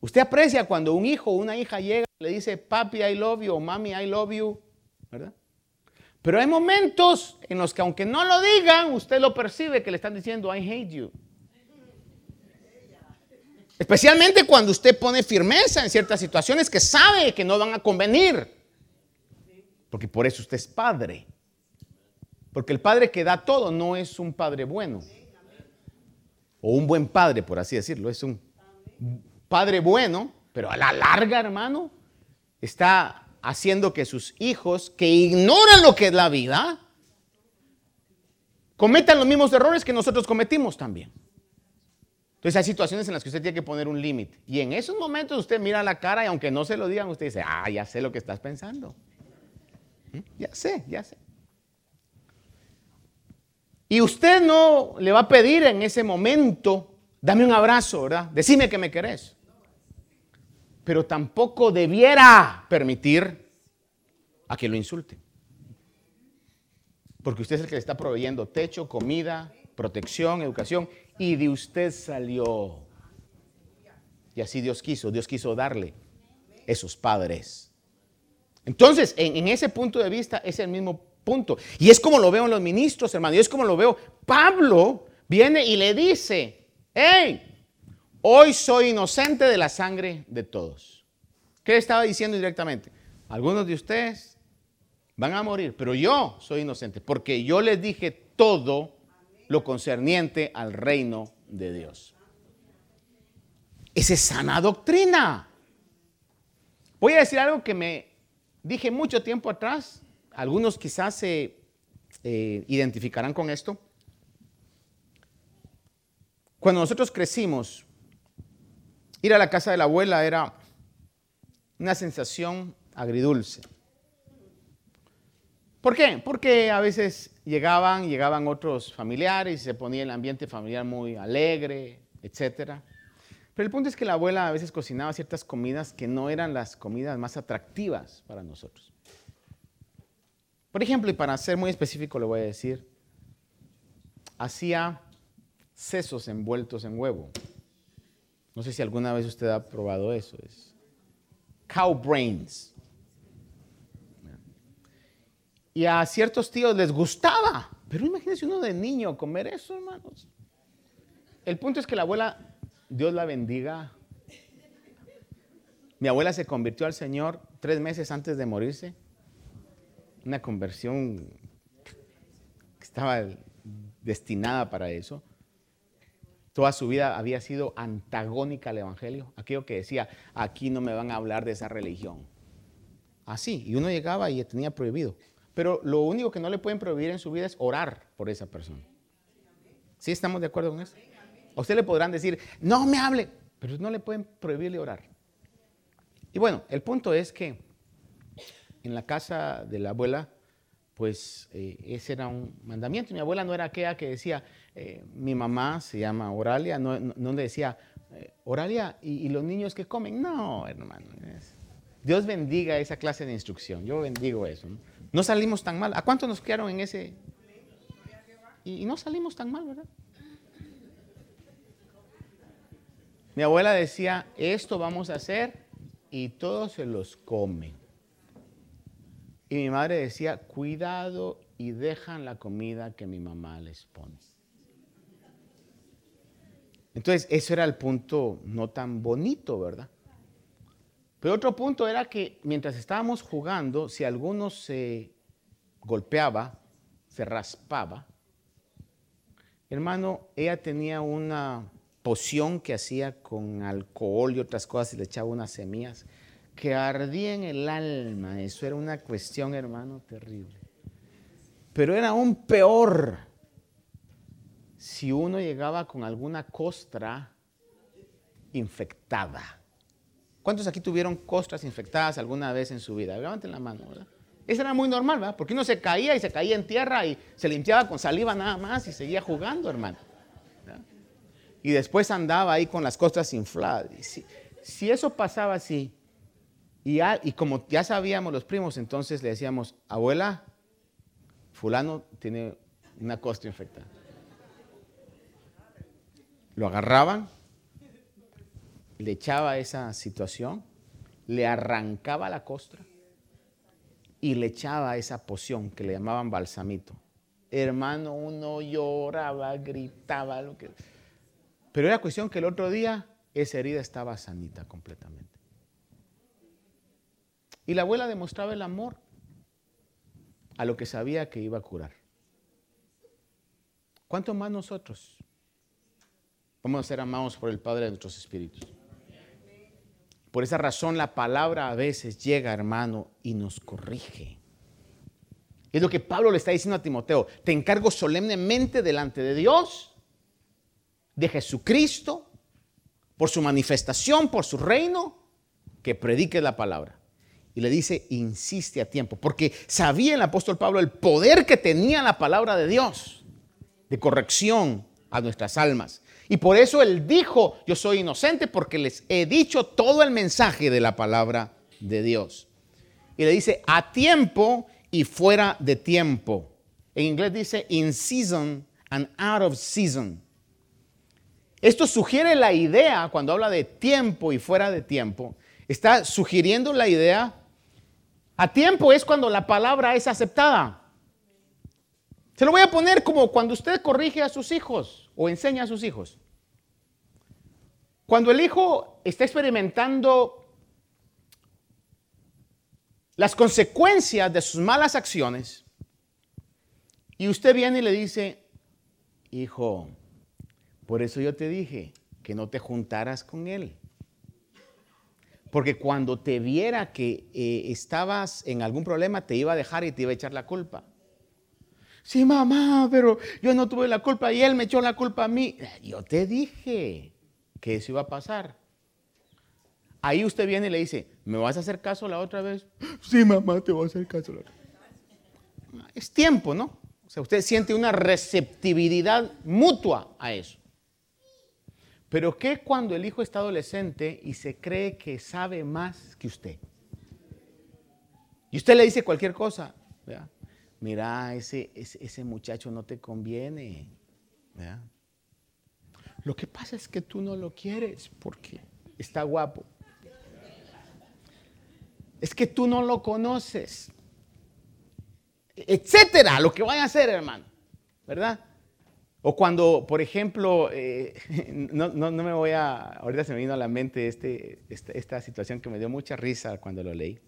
Usted aprecia cuando un hijo o una hija llega y le dice, papi, I love you, o mami, I love you, ¿verdad? Pero hay momentos en los que aunque no lo digan, usted lo percibe que le están diciendo, I hate you. Especialmente cuando usted pone firmeza en ciertas situaciones que sabe que no van a convenir. Porque por eso usted es padre. Porque el padre que da todo no es un padre bueno. O un buen padre, por así decirlo. Es un padre bueno, pero a la larga, hermano, está haciendo que sus hijos, que ignoran lo que es la vida, cometan los mismos errores que nosotros cometimos también. Entonces hay situaciones en las que usted tiene que poner un límite. Y en esos momentos usted mira la cara y aunque no se lo digan, usted dice, ah, ya sé lo que estás pensando. ¿Mm? Ya sé, ya sé. Y usted no le va a pedir en ese momento, dame un abrazo, ¿verdad? Decime que me querés pero tampoco debiera permitir a que lo insulte. Porque usted es el que le está proveyendo techo, comida, protección, educación, y de usted salió. Y así Dios quiso, Dios quiso darle esos padres. Entonces, en, en, ese punto de vista es el mismo punto. Y es como lo veo en los ministros, hermano, y es como lo veo. Pablo viene y le dice, hey, Hoy soy inocente de la sangre de todos. ¿Qué estaba diciendo directamente? Algunos de ustedes van a morir, pero yo soy inocente, porque yo les dije todo lo concerniente al reino de Dios. Esa es sana doctrina. Voy a decir algo que me dije mucho tiempo atrás. Algunos quizás se eh, identificarán con esto. Cuando nosotros crecimos, Ir a la casa de la abuela era una sensación agridulce. ¿Por qué? Porque a veces llegaban, llegaban otros familiares y se ponía el ambiente familiar muy alegre, etc. Pero el punto es que la abuela a veces cocinaba ciertas comidas que no eran las comidas más atractivas para nosotros. Por ejemplo, y para ser muy específico le voy a decir, hacía sesos envueltos en huevo. No sé si alguna vez usted ha probado eso. Es cow brains. Y a ciertos tíos les gustaba. Pero imagínense uno de niño comer eso, hermanos. El punto es que la abuela, Dios la bendiga. Mi abuela se convirtió al Señor tres meses antes de morirse. Una conversión que estaba destinada para eso. Toda su vida había sido antagónica al Evangelio, aquello que decía, aquí no me van a hablar de esa religión. Así, y uno llegaba y tenía prohibido. Pero lo único que no le pueden prohibir en su vida es orar por esa persona. ¿Sí estamos de acuerdo con eso? A usted le podrán decir, no me hable, pero no le pueden prohibirle orar. Y bueno, el punto es que en la casa de la abuela, pues eh, ese era un mandamiento. Mi abuela no era aquella que decía, eh, mi mamá se llama Oralia, no, no, decía, eh, Oralia, ¿y, los niños que comen? No, hermano. Dios bendiga esa clase de instrucción. Yo bendigo eso. No, salimos tan mal. ¿A cuántos nos quedaron en ese? Y no salimos tan mal, ¿verdad? Mi abuela decía, esto vamos a hacer y todos se los comen. Y mi madre decía, cuidado y dejan la comida que mi mamá les pone. Entonces, eso era el punto no tan bonito, ¿verdad? Pero otro punto era que mientras estábamos jugando, si alguno se golpeaba, se raspaba, hermano, ella tenía una poción que hacía con alcohol y otras cosas y le echaba unas semillas que ardía en el alma. Eso era una cuestión, hermano, terrible. Pero era aún peor si uno llegaba con alguna costra infectada. ¿Cuántos aquí tuvieron costras infectadas alguna vez en su vida? Levanten la mano, ¿verdad? Eso era muy normal, ¿verdad? Porque uno se caía y se caía en tierra y se limpiaba con saliva nada más y seguía jugando, hermano. Y después andaba ahí con las costras infladas. si, eso pasaba así, y, y como ya sabíamos los primos, entonces le decíamos, abuela, fulano tiene una costra infectada. Lo agarraban, le echaba esa situación, le arrancaba la costra y le echaba esa poción que le llamaban balsamito. Hermano, uno lloraba, gritaba, lo que... Pero era cuestión que el otro día esa herida estaba sanita completamente. Y la abuela demostraba el amor a lo que sabía que iba a curar. ¿Cuánto más nosotros vamos a ser amados por el Padre de nuestros espíritus? Por esa razón la palabra a veces llega, hermano, y nos corrige. Es lo que Pablo le está diciendo a Timoteo. Te encargo solemnemente delante de Dios, de Jesucristo, por su manifestación, por su reino, que predique la palabra. Y le dice, insiste a tiempo, porque sabía el apóstol Pablo el poder que tenía la palabra de Dios de corrección a nuestras almas. Y por eso él dijo, yo soy inocente porque les he dicho todo el mensaje de la palabra de Dios. Y le dice, a tiempo y fuera de tiempo. En inglés dice, in season and out of season. Esto sugiere la idea, cuando habla de tiempo y fuera de tiempo, está sugiriendo la idea a tiempo es cuando la palabra es aceptada. Se lo voy a poner como cuando usted corrige a sus hijos o enseña a sus hijos. Cuando el hijo está experimentando las consecuencias de sus malas acciones y usted viene y le dice, hijo, por eso yo te dije que no te juntaras con él. Porque cuando te viera que eh, estabas en algún problema, te iba a dejar y te iba a echar la culpa. Sí, mamá, pero yo no tuve la culpa y él me echó la culpa a mí. Yo te dije que eso iba a pasar. Ahí usted viene y le dice, ¿me vas a hacer caso la otra vez? Sí, mamá, te voy a hacer caso la otra vez. Es tiempo, ¿no? O sea, usted siente una receptividad mutua a eso. Pero ¿qué cuando el hijo está adolescente y se cree que sabe más que usted? Y usted le dice cualquier cosa. Mira, ese, ese, muchacho no te conviene. Lo que pasa es que tú no lo quieres porque está guapo. Es que tú no lo conoces. Etcétera, lo que vaya a hacer, hermano. ¿Verdad? O cuando, por ejemplo, eh, no, me voy a, ahorita se me vino a la mente este, esta, situación que me dio mucha risa cuando lo leí.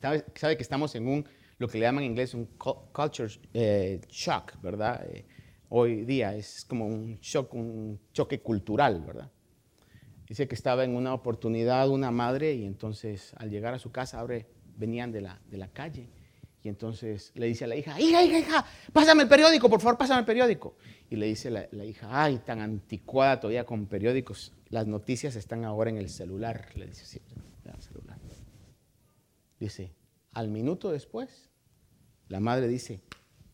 Sabe, que estamos en un, lo que le llaman en inglés un culture eh, shock, ¿verdad? Eh, hoy día es como un shock, un choque cultural, ¿verdad? Dice que estaba en una oportunidad una madre y entonces al llegar a su casa, ahora venían de la, de la calle y entonces le dice a la hija, hija, hija, hija, pásame el periódico, por favor, pásame el periódico. Y le dice la, hija, ay, tan anticuada todavía con periódicos, las noticias están ahora en el celular. Le dice, sí, en el celular. Dice, al minuto después, la madre dice,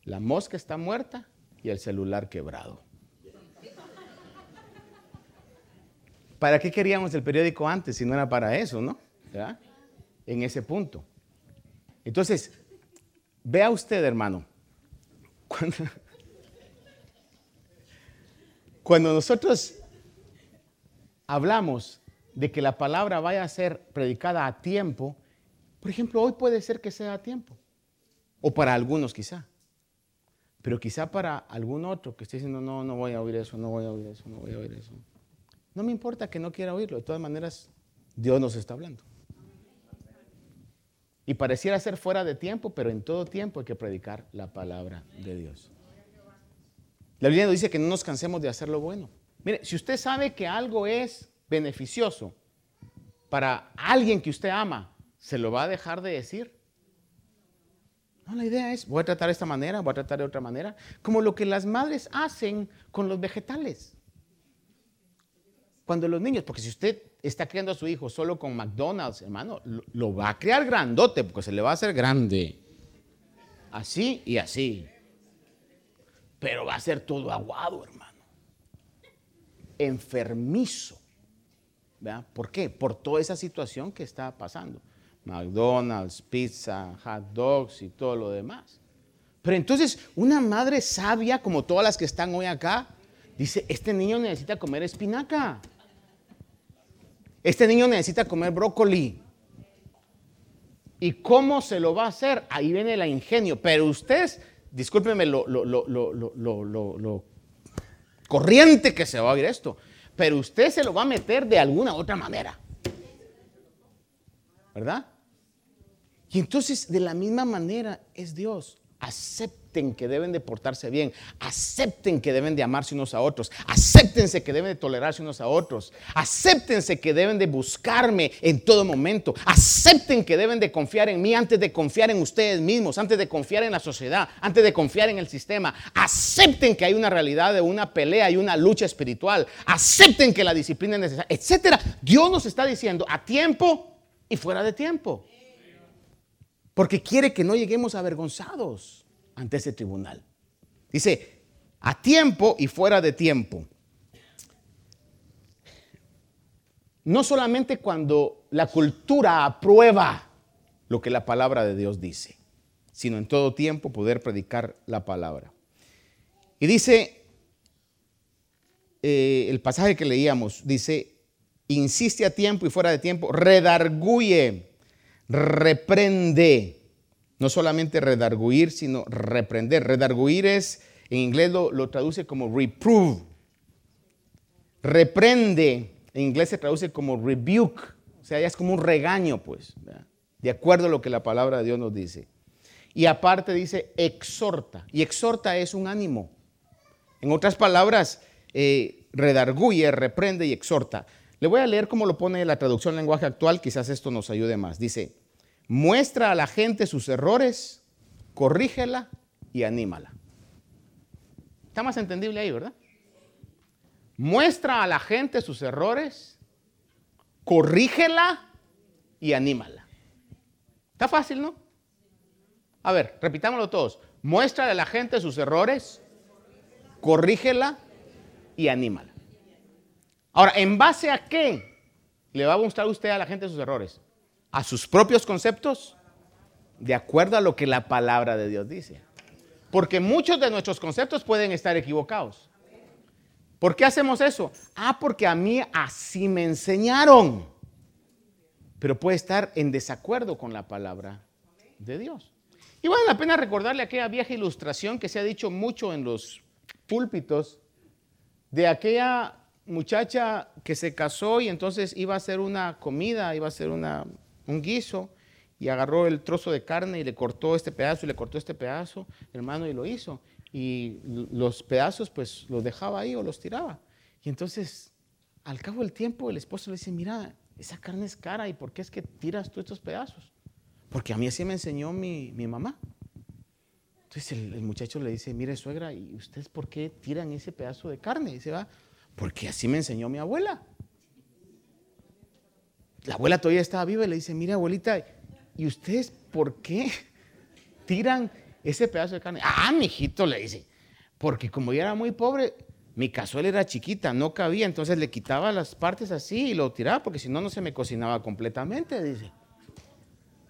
la mosca está muerta y el celular quebrado. ¿Para qué queríamos el periódico antes si no era para eso, no? en ese punto. Entonces, vea usted, hermano, cuando, nosotros hablamos de que la palabra vaya a ser predicada a tiempo, por ejemplo, hoy puede ser que sea a tiempo, o para algunos quizá, pero quizá para algún otro que esté diciendo, no, no voy a oír eso, no voy a oír eso, no voy a oír eso. No me importa que no quiera oírlo, de todas maneras, Dios nos está hablando. Y pareciera ser fuera de tiempo, pero en todo tiempo hay que predicar la palabra de Dios. La Biblia nos dice que no nos cansemos de hacer lo bueno. Mire, si usted sabe que algo es beneficioso para alguien que usted ama, ¿se lo va a dejar de decir? No, la idea es, voy a tratar de esta manera, voy a tratar de otra manera, como lo que las madres hacen con los vegetales. Cuando los niños, porque si usted está criando a su hijo solo con McDonald's, hermano, lo, va a criar grandote, porque se le va a hacer grande. Así y así. Pero va a ser todo aguado, hermano. Enfermizo. ¿Por qué? Por toda esa situación que está pasando. McDonald's, pizza, hot dogs y todo lo demás. Pero entonces una madre sabia, como todas las que están hoy acá, dice, este niño necesita comer espinaca. Este niño necesita comer brócoli. ¿Y cómo se lo va a hacer? Ahí viene el ingenio. Pero usted, discúlpeme lo, lo, lo, lo, corriente que se va a oír esto, pero usted se lo va a meter de alguna otra manera. ¿Verdad? Y entonces, de la misma manera es Dios. Acepten que deben de portarse bien, acepten que deben de amarse unos a otros, acéptense que deben de tolerarse unos a otros, acéptense que deben de buscarme en todo momento, acepten que deben de confiar en mí antes de confiar en ustedes mismos, antes de confiar en la sociedad, antes de confiar en el sistema, acepten que hay una realidad de una pelea y una lucha espiritual, acepten que la disciplina es necesaria, etcétera. Dios nos está diciendo a tiempo y fuera de tiempo. Porque quiere que no lleguemos avergonzados ante ese tribunal. Dice, a tiempo y fuera de tiempo. No solamente cuando la cultura aprueba lo que la palabra de Dios dice, sino en todo tiempo poder predicar la palabra. Y dice, eh, el pasaje que leíamos, dice, insiste a tiempo y fuera de tiempo, redarguye reprende. No solamente redarguir, sino reprender. Redarguir es, en inglés lo, traduce como reprove. Reprende, en inglés se traduce como rebuke. O sea, ya es como un regaño, pues, de acuerdo a lo que la palabra de Dios nos dice. Y aparte dice exhorta. Y exhorta es un ánimo. En otras palabras, eh, redarguye, reprende y exhorta. Le voy a leer cómo lo pone la traducción en lenguaje actual, quizás esto nos ayude más. Dice, muestra a la gente sus errores, corrígela y anímala. Está más entendible ahí, ¿verdad? Muestra a la gente sus errores, corrígela y anímala. Está fácil, ¿no? A ver, repitámoslo todos. Muestra a la gente sus errores, corrígela y anímala. Ahora, ¿en base a qué le va a mostrar usted a la gente sus errores? ¿A sus propios conceptos? De acuerdo a lo que la palabra de Dios dice. Porque muchos de nuestros conceptos pueden estar equivocados. ¿Por qué hacemos eso? Ah, porque a mí así me enseñaron. Pero puede estar en desacuerdo con la palabra de Dios. Y vale la pena recordarle aquella vieja ilustración que se ha dicho mucho en los púlpitos de aquella muchacha que se casó y entonces iba a hacer una comida, iba a hacer una, un guiso y agarró el trozo de carne y le cortó este pedazo y le cortó este pedazo, hermano, y lo hizo. Y los pedazos pues los dejaba ahí o los tiraba. Y entonces, al cabo del tiempo, el esposo le dice, mira, esa carne es cara y ¿por qué es que tiras tú estos pedazos? Porque a mí así me enseñó mi, mi mamá. Entonces el, el, muchacho le dice, mire suegra, ¿y ustedes por qué tiran ese pedazo de carne? Y dice, va, porque así me enseñó mi abuela. La abuela todavía estaba viva y le dice, mira abuelita, ¿y ustedes por qué tiran ese pedazo de carne? Ah, mijito, le dice, porque como yo era muy pobre, mi cazuela era chiquita, no cabía, entonces le quitaba las partes así y lo tiraba, porque si no, no se me cocinaba completamente, dice.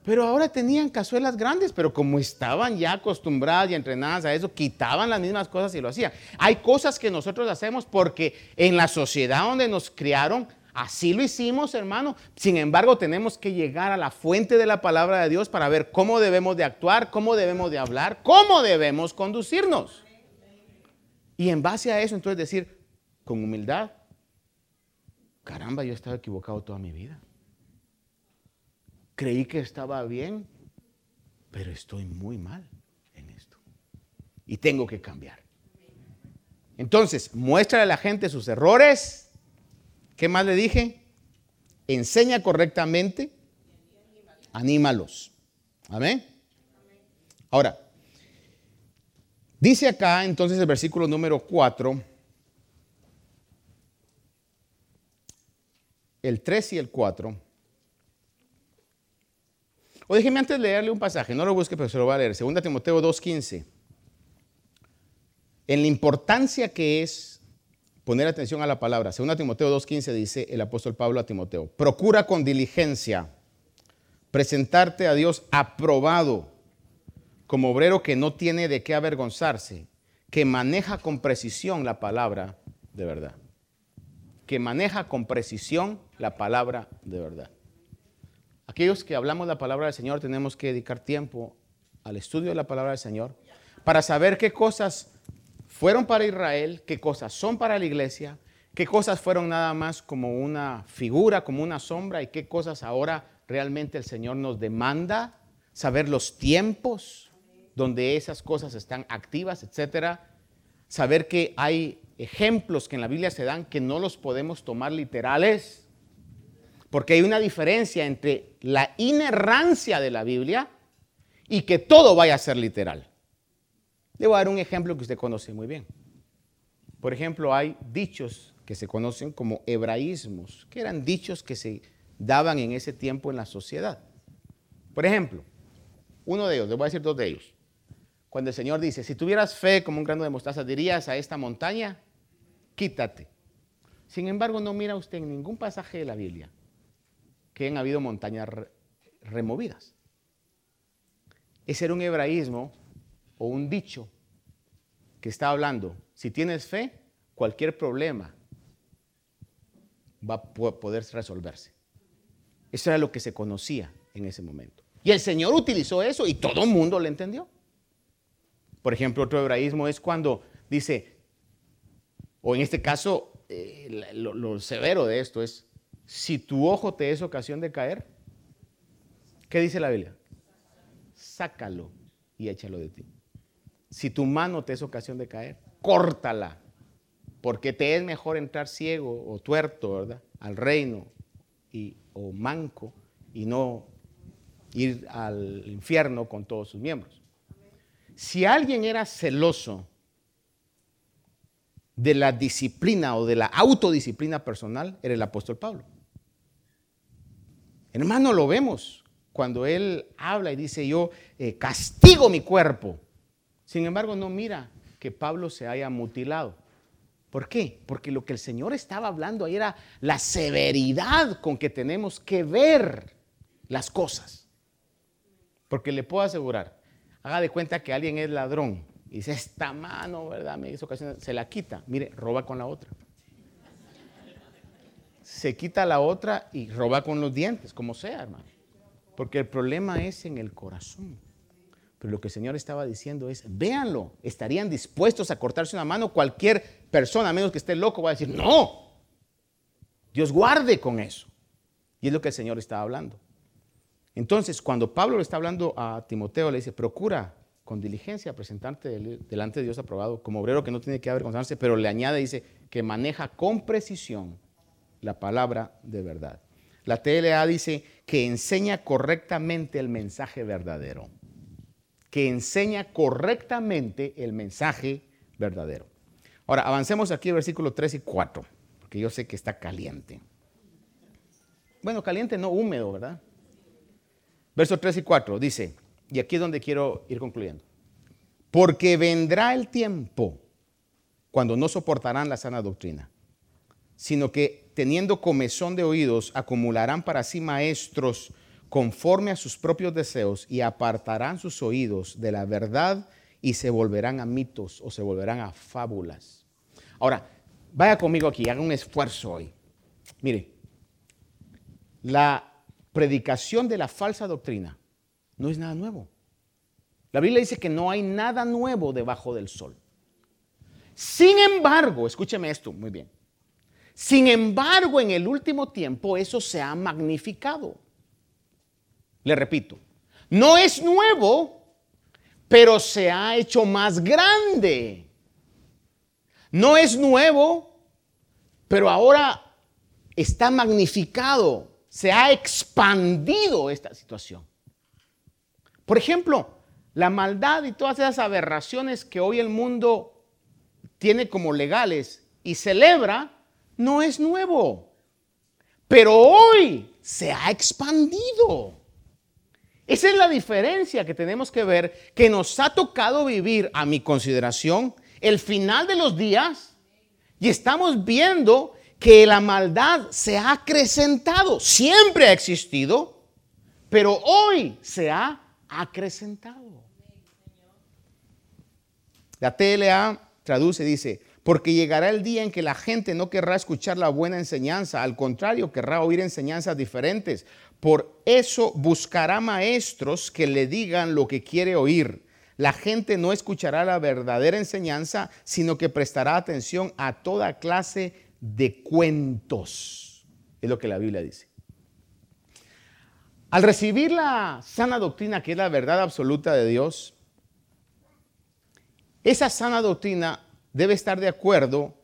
Pero ahora tenían cazuelas grandes, pero como estaban ya acostumbradas y entrenadas a eso, quitaban las mismas cosas y lo hacían. Hay cosas que nosotros hacemos porque en la sociedad donde nos criaron, así lo hicimos, hermano. Sin embargo, tenemos que llegar a la fuente de la palabra de Dios para ver cómo debemos de actuar, cómo debemos de hablar, cómo debemos conducirnos. Y en base a eso, entonces decir, con humildad, caramba, yo he estado equivocado toda mi vida creí que estaba bien, pero estoy muy mal en esto. Y tengo que cambiar. Entonces, muestra a la gente sus errores. ¿Qué más le dije? Enseña correctamente. Anímalos. Amén. Ahora, dice acá entonces el versículo número 4, el 3 y el 4. O déjeme antes leerle un pasaje, no lo busque, pero se lo voy a leer. 2 Timoteo 2.15. En la importancia que es poner atención a la palabra. 2 Timoteo 2.15 dice el apóstol Pablo a Timoteo, procura con diligencia presentarte a Dios aprobado como obrero que no tiene de qué avergonzarse, que maneja con precisión la palabra de verdad. Que maneja con precisión la palabra de verdad. Aquellos que hablamos la palabra del Señor tenemos que dedicar tiempo al estudio de la palabra del Señor para saber qué cosas fueron para Israel, qué cosas son para la iglesia, qué cosas fueron nada más como una figura, como una sombra y qué cosas ahora realmente el Señor nos demanda, saber los tiempos donde esas cosas están activas, etcétera, saber que hay ejemplos que en la Biblia se dan que no los podemos tomar literales porque hay una diferencia entre la inerrancia de la Biblia y que todo vaya a ser literal. Le voy a dar un ejemplo que usted conoce muy bien. Por ejemplo, hay dichos que se conocen como hebraísmos, que eran dichos que se daban en ese tiempo en la sociedad. Por ejemplo, uno de ellos, le voy a decir dos de ellos. Cuando el Señor dice, si tuvieras fe como un grano de mostaza, dirías a esta montaña, quítate. Sin embargo, no mira usted en ningún pasaje de la Biblia que han habido montañas removidas. Ese era un hebraísmo o un dicho que está hablando, si tienes fe, cualquier problema va a poder resolverse. Eso era lo que se conocía en ese momento. Y el Señor utilizó eso y todo el mundo lo entendió. Por ejemplo, otro hebraísmo es cuando dice, o en este caso, eh, lo severo de esto es, si tu ojo te es ocasión de caer, ¿qué dice la Biblia? Sácalo y échalo de ti. Si tu mano te es ocasión de caer, córtala, porque te es mejor entrar ciego o tuerto, ¿verdad? Al reino y, o manco y no ir al infierno con todos sus miembros. Si alguien era celoso de la disciplina o de la autodisciplina personal, era el apóstol Pablo. Hermano, lo vemos cuando él habla y dice, yo eh, castigo mi cuerpo. Sin embargo, no mira que Pablo se haya mutilado. ¿Por qué? Porque lo que el Señor estaba hablando ahí era la severidad con que tenemos que ver las cosas. Porque le puedo asegurar, haga de cuenta que alguien es ladrón y dice, esta mano, ¿verdad? Me hizo ocasión, se la quita. Mire, roba con la otra se quita la otra y roba con los dientes, como sea, hermano. Porque el problema es en el corazón. Pero lo que el Señor estaba diciendo es, véanlo, estarían dispuestos a cortarse una mano. Cualquier persona, a menos que esté loco, va a decir, no. Dios guarde con eso. Y es lo que el Señor estaba hablando. Entonces, cuando Pablo le está hablando a Timoteo, le dice, procura con diligencia presentarte delante de Dios aprobado como obrero que no tiene que avergonzarse, pero le añade, dice, que maneja con precisión la palabra de verdad. La TLA dice que enseña correctamente el mensaje verdadero. Que enseña correctamente el mensaje verdadero. Ahora, avancemos aquí al versículo 3 y 4, porque yo sé que está caliente. Bueno, caliente no, húmedo, ¿verdad? Verso 3 y 4 dice, y aquí es donde quiero ir concluyendo, porque vendrá el tiempo cuando no soportarán la sana doctrina, sino que teniendo comezón de oídos, acumularán para sí maestros conforme a sus propios deseos y apartarán sus oídos de la verdad y se volverán a mitos o se volverán a fábulas. Ahora, vaya conmigo aquí, haga un esfuerzo hoy. Mire, la predicación de la falsa doctrina no es nada nuevo. La Biblia dice que no hay nada nuevo debajo del sol. Sin embargo, escúcheme esto muy bien. Sin embargo, en el último tiempo eso se ha magnificado. Le repito, no es nuevo, pero se ha hecho más grande. No es nuevo, pero ahora está magnificado, se ha expandido esta situación. Por ejemplo, la maldad y todas esas aberraciones que hoy el mundo tiene como legales y celebra, no es nuevo. Pero hoy se ha expandido. Esa es la diferencia que tenemos que ver, que nos ha tocado vivir, a mi consideración, el final de los días y estamos viendo que la maldad se ha acrecentado. Siempre ha existido, pero hoy se ha acrecentado. La TLA traduce, dice, porque llegará el día en que la gente no querrá escuchar la buena enseñanza, al contrario, querrá oír enseñanzas diferentes. Por eso buscará maestros que le digan lo que quiere oír. La gente no escuchará la verdadera enseñanza, sino que prestará atención a toda clase de cuentos. Es lo que la Biblia dice. Al recibir la sana doctrina, que es la verdad absoluta de Dios, esa sana doctrina debe estar de acuerdo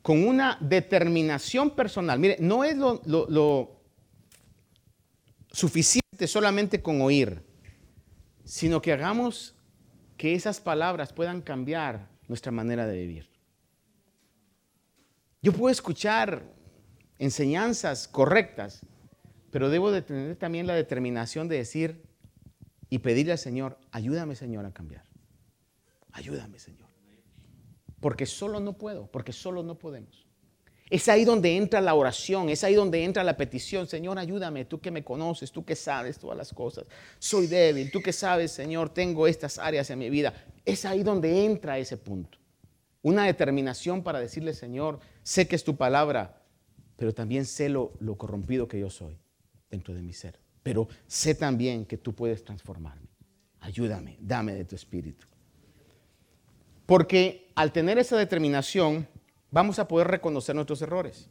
con una determinación personal. Mire, no es lo, suficiente solamente con oír, sino que hagamos que esas palabras puedan cambiar nuestra manera de vivir. Yo puedo escuchar enseñanzas correctas, pero debo de tener también la determinación de decir y pedirle al Señor, ayúdame Señor a cambiar. Ayúdame Señor. Porque solo no puedo, porque solo no podemos. Es ahí donde entra la oración, es ahí donde entra la petición. Señor, ayúdame, tú que me conoces, tú que sabes todas las cosas. Soy débil, tú que sabes, Señor, tengo estas áreas en mi vida. Es ahí donde entra ese punto. Una determinación para decirle, Señor, sé que es tu palabra, pero también sé lo, lo corrompido que yo soy dentro de mi ser. Pero sé también que tú puedes transformarme. Ayúdame, dame de tu espíritu. Porque al tener esa determinación, vamos a poder reconocer nuestros errores.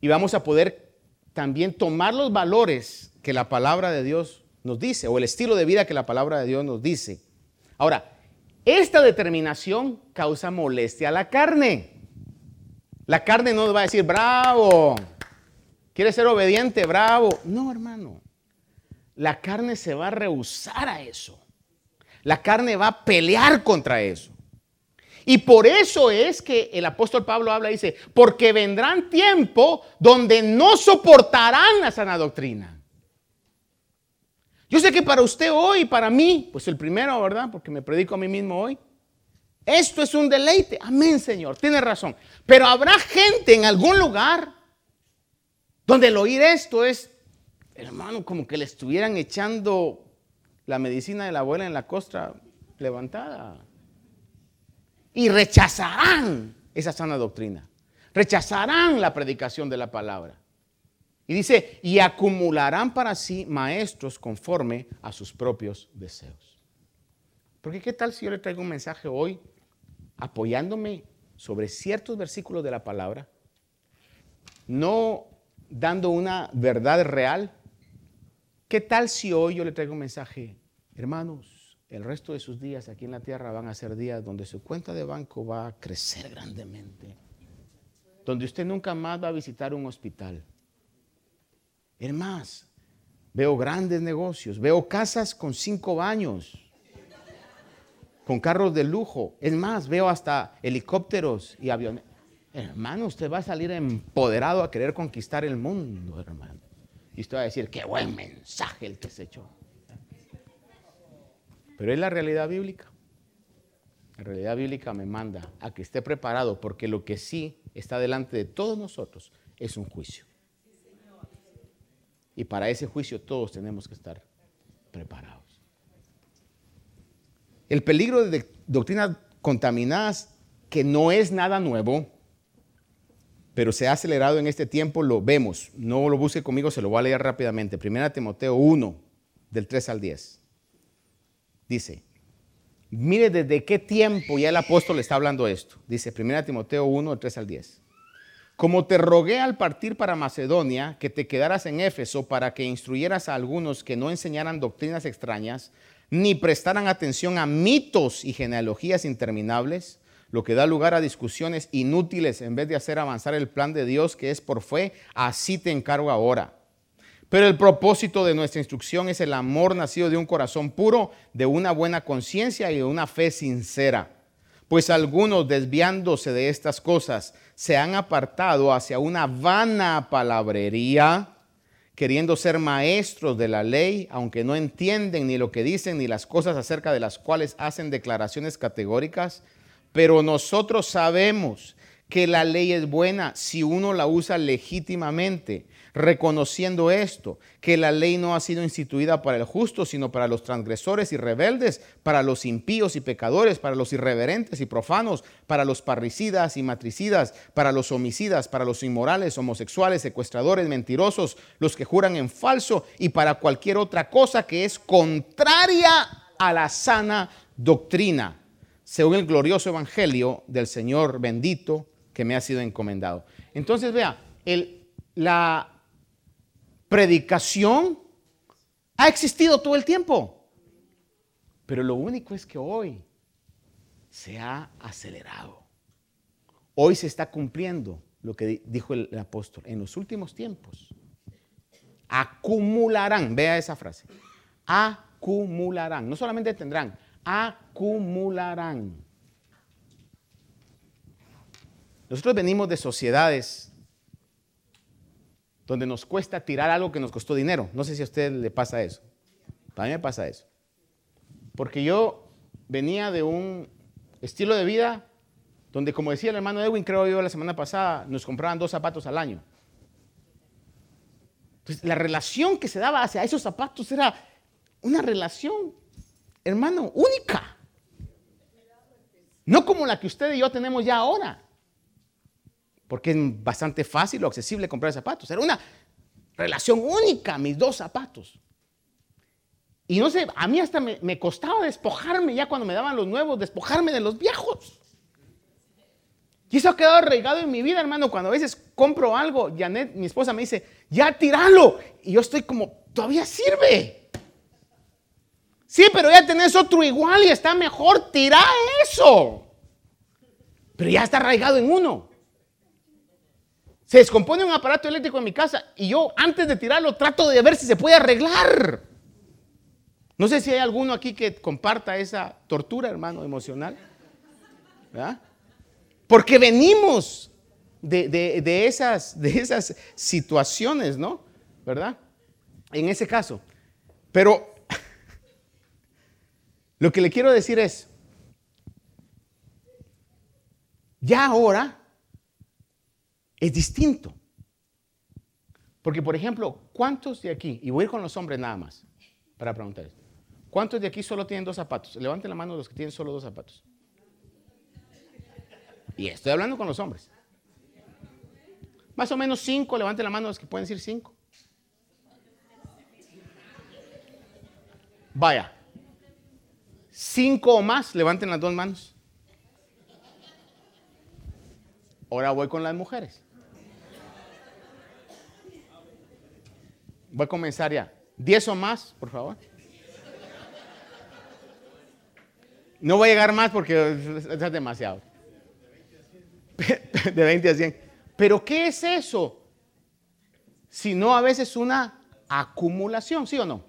Y vamos a poder también tomar los valores que la palabra de Dios nos dice, o el estilo de vida que la palabra de Dios nos dice. Ahora, esta determinación causa molestia a la carne. La carne no va a decir, bravo, quiere ser obediente, bravo. No, hermano. La carne se va a rehusar a eso. La carne va a pelear contra eso. Y por eso es que el apóstol Pablo habla y dice, porque vendrán tiempo donde no soportarán la sana doctrina. Yo sé que para usted hoy, para mí, pues el primero, ¿verdad? Porque me predico a mí mismo hoy. Esto es un deleite. Amén, Señor. Tiene razón. Pero habrá gente en algún lugar donde el oír esto es, hermano, como que le estuvieran echando la medicina de la abuela en la costra levantada. Y rechazarán esa sana doctrina. Rechazarán la predicación de la palabra. Y dice, y acumularán para sí maestros conforme a sus propios deseos. Porque qué tal si yo le traigo un mensaje hoy apoyándome sobre ciertos versículos de la palabra, no dando una verdad real. ¿Qué tal si hoy yo le traigo un mensaje Hermanos, el resto de sus días aquí en la tierra van a ser días donde su cuenta de banco va a crecer grandemente, donde usted nunca más va a visitar un hospital. Es más, veo grandes negocios, veo casas con cinco baños, con carros de lujo. Es más, veo hasta helicópteros y aviones. Hermano, usted va a salir empoderado a querer conquistar el mundo, hermano. Y usted va a decir, qué buen mensaje el que se echó. Pero es la realidad bíblica. La realidad bíblica me manda a que esté preparado porque lo que sí está delante de todos nosotros es un juicio. Y para ese juicio todos tenemos que estar preparados. El peligro de doctrinas contaminadas, que no es nada nuevo, pero se ha acelerado en este tiempo, lo vemos. No lo busque conmigo, se lo voy a leer rápidamente. Primera Timoteo 1, del 3 al 10. Dice, mire desde qué tiempo ya el apóstol está hablando esto. Dice, Primera Timoteo 1, del 3 al 10. Como te rogué al partir para Macedonia que te quedaras en Éfeso para que instruyeras a algunos que no enseñaran doctrinas extrañas, ni prestaran atención a mitos y genealogías interminables, lo que da lugar a discusiones inútiles en vez de hacer avanzar el plan de Dios que es por fe, así te encargo ahora. Pero el propósito de nuestra instrucción es el amor nacido de un corazón puro, de una buena conciencia y de una fe sincera. Pues algunos, desviándose de estas cosas, se han apartado hacia una vana palabrería queriendo ser maestros de la ley, aunque no entienden ni lo que dicen ni las cosas acerca de las cuales hacen declaraciones categóricas. Pero nosotros sabemos que la ley es buena si uno la usa legítimamente reconociendo esto, que la ley no ha sido instituida para el justo, sino para los transgresores y rebeldes, para los impíos y pecadores, para los irreverentes y profanos, para los parricidas y matricidas, para los homicidas, para los inmorales, homosexuales, secuestradores, mentirosos, los que juran en falso y para cualquier otra cosa que es contraria a la sana doctrina, según el glorioso evangelio del Señor bendito que me ha sido encomendado. Entonces, vea, el, la predicación ha existido todo el tiempo. Pero lo único es que hoy se ha acelerado. Hoy se está cumpliendo lo que dijo el, apóstol. En los últimos tiempos acumularán, vea esa frase, acumularán, no solamente tendrán, acumularán. Nosotros venimos de sociedades donde nos cuesta tirar algo que nos costó dinero. No sé si a usted le pasa eso. A mí me pasa eso. Porque yo venía de un estilo de vida donde, como decía el hermano Edwin, creo yo la semana pasada, nos compraban dos zapatos al año. Entonces, la relación que se daba hacia esos zapatos era una relación, hermano, única. No como la que usted y yo tenemos ya ahora porque es bastante fácil o accesible comprar zapatos. Era una relación única, mis dos zapatos. Y no sé, a mí hasta me, costaba despojarme ya cuando me daban los nuevos, despojarme de los viejos. Y eso ha quedado arraigado en mi vida, hermano. Cuando a veces compro algo, Janet, mi esposa, me dice, ya tíralo. Y yo estoy como, todavía sirve. Sí, pero ya tenés otro igual y está mejor, tira eso. Pero ya está arraigado en uno. Se descompone un aparato eléctrico en mi casa y yo antes de tirarlo trato de ver si se puede arreglar. No sé si hay alguno aquí que comparta esa tortura, hermano, emocional. Porque venimos de, esas, de esas situaciones, ¿no? ¿Verdad? En ese caso. Pero lo que le quiero decir es, ya ahora es distinto. Porque, por ejemplo, ¿cuántos de aquí, y voy a ir con los hombres nada más, para preguntarles, ¿cuántos de aquí solo tienen dos zapatos? Levanten la mano los que tienen solo dos zapatos. Y estoy hablando con los hombres. Más o menos cinco, levanten la mano los que pueden decir cinco. Vaya. Cinco o más, levanten las dos manos. Ahora voy con las mujeres. Voy a comenzar ya. ¿Diez o más, por favor? No voy a llegar más porque es demasiado. De 20 a 100. Pero ¿qué es eso? Si no a veces una acumulación, ¿sí o no?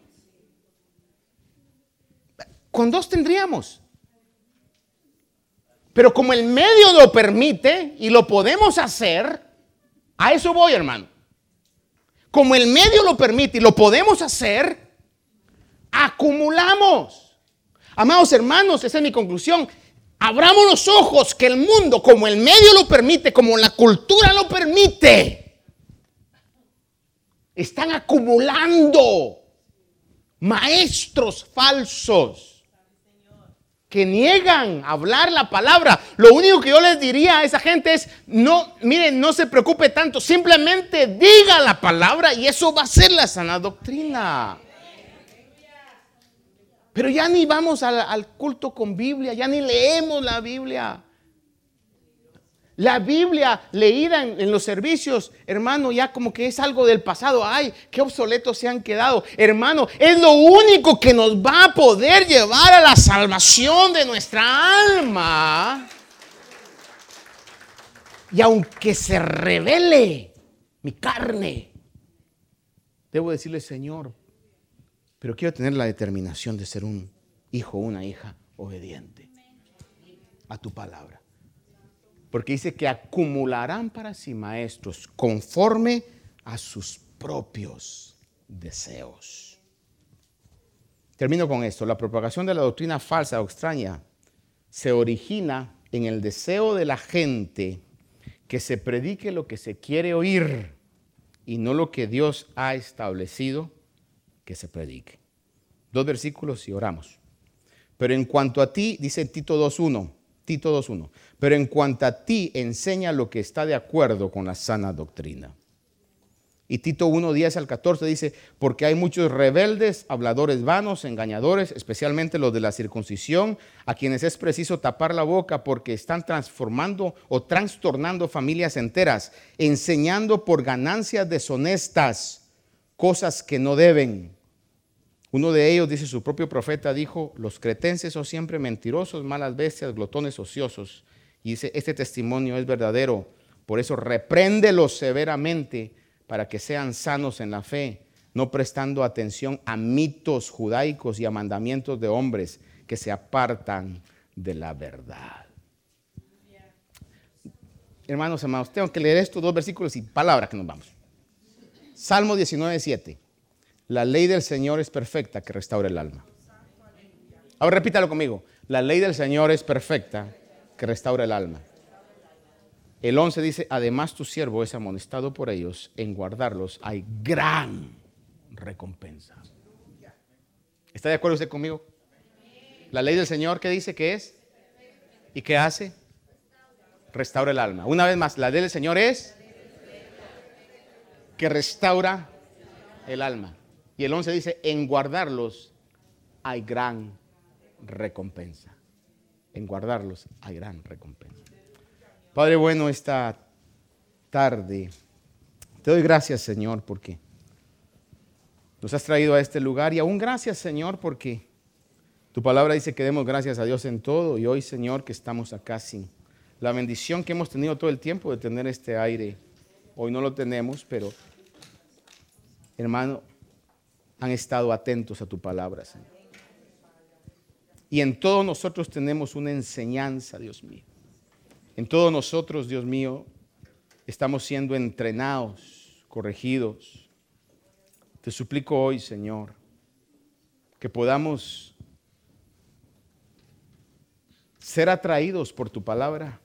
Con dos tendríamos. Pero como el medio lo permite y lo podemos hacer, a eso voy, hermano como el medio lo permite y lo podemos hacer, acumulamos. Amados hermanos, esa es mi conclusión. Abramos los ojos que el mundo, como el medio lo permite, como la cultura lo permite, Están acumulando maestros falsos que niegan hablar la palabra. Lo único que yo les diría a esa gente es, no, miren, no se preocupe tanto, simplemente diga la palabra y eso va a ser la sana doctrina. Pero ya ni vamos al, al culto con Biblia, ya ni leemos la Biblia. La Biblia leída en, los servicios, hermano, ya como que es algo del pasado. Ay, qué obsoletos se han quedado. Hermano, es lo único que nos va a poder llevar a la salvación de nuestra alma. Y aunque se revele mi carne, debo decirle, Señor, pero quiero tener la determinación de ser un hijo una hija obediente a tu palabra. Porque dice que acumularán para sí maestros conforme a sus propios deseos. Termino con esto. La propagación de la doctrina falsa o extraña se origina en el deseo de la gente que se predique lo que se quiere oír y no lo que Dios ha establecido que se predique. Dos versículos y oramos. Pero en cuanto a ti, dice Tito 2.1, Tito 2.1. Pero en cuanto a ti, enseña lo que está de acuerdo con la sana doctrina. Y Tito 1, 10 al 14 dice, porque hay muchos rebeldes, habladores vanos, engañadores, especialmente los de la circuncisión, a quienes es preciso tapar la boca porque están transformando o trastornando familias enteras, enseñando por ganancias deshonestas cosas que no deben uno de ellos, dice su propio profeta, dijo, los cretenses son siempre mentirosos, malas bestias, glotones ociosos. Y dice, este testimonio es verdadero, por eso repréndelos severamente para que sean sanos en la fe, no prestando atención a mitos judaicos y a mandamientos de hombres que se apartan de la verdad. Hermanos amados, tengo que leer estos dos versículos y palabras que nos vamos. Salmo 19, 7. La ley del Señor es perfecta que restaura el alma. Ahora repítalo conmigo. La ley del Señor es perfecta que restaura el alma. El 11 dice, además tu siervo es amonestado por ellos, en guardarlos hay gran recompensa. ¿Está de acuerdo usted conmigo? La ley del Señor, ¿qué dice que es? ¿Y qué hace? Restaura el alma. Una vez más, la ley del Señor es que restaura el alma. Y el 11 dice, en guardarlos hay gran recompensa. En guardarlos hay gran recompensa. Padre bueno, esta tarde te doy gracias, Señor, porque nos has traído a este lugar y aún gracias, Señor, porque tu palabra dice que demos gracias a Dios en todo y hoy, Señor, que estamos acá sin la bendición que hemos tenido todo el tiempo de tener este aire. Hoy no lo tenemos, pero hermano, han estado atentos a tu palabra, Señor. Y en todos nosotros tenemos una enseñanza, Dios mío. En todos nosotros, Dios mío, estamos siendo entrenados, corregidos. Te suplico hoy, Señor, que podamos ser atraídos por tu palabra.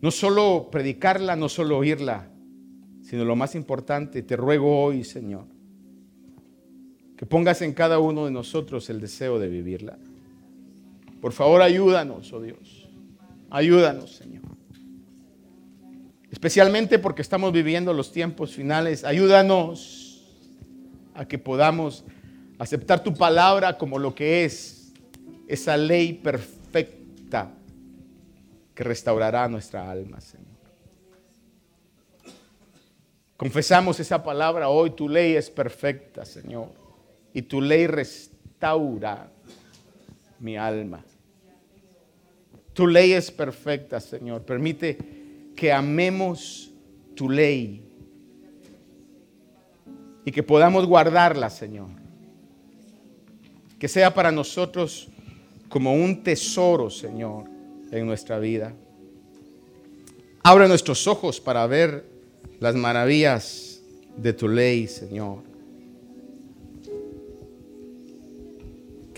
No solo predicarla, no solo oírla, sino lo más importante, te ruego hoy, Señor, que pongas en cada uno de nosotros el deseo de vivirla. Por favor, ayúdanos, oh Dios. Ayúdanos, Señor. Especialmente porque estamos viviendo los tiempos finales. Ayúdanos a que podamos aceptar tu palabra como lo que es, esa ley perfecta que restaurará nuestra alma, Señor. Confesamos esa palabra hoy, tu ley es perfecta, Señor, y tu ley restaura mi alma. Tu ley es perfecta, Señor. Permite que amemos tu ley y que podamos guardarla, Señor. Que sea para nosotros como un tesoro, Señor, en nuestra vida. Abre nuestros ojos para ver las maravillas de tu ley, Señor.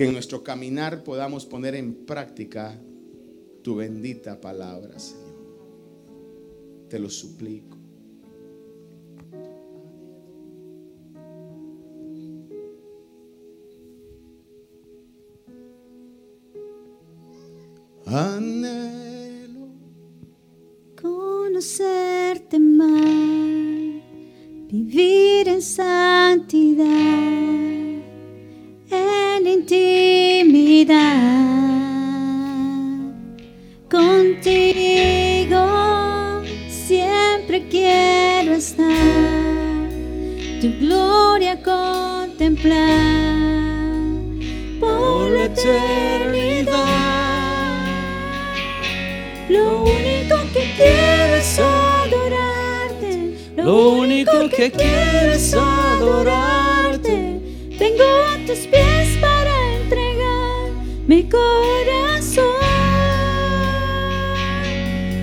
que en nuestro caminar podamos poner en práctica tu bendita palabra, Señor. Te lo suplico. Anhelo conocerte más, vivir en santidad intimidad, contigo siempre quiero estar, tu gloria contemplar por la eternidad. Lo único que quiero es adorarte. Lo único que quiero es adorarte. Vengo a tus pies para mi corazón.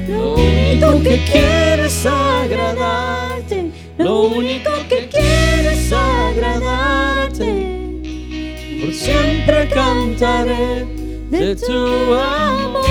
Lo único que quiero es agradarte. Lo único que quiero es agradarte. Por siempre cantaré de tu amor. Amor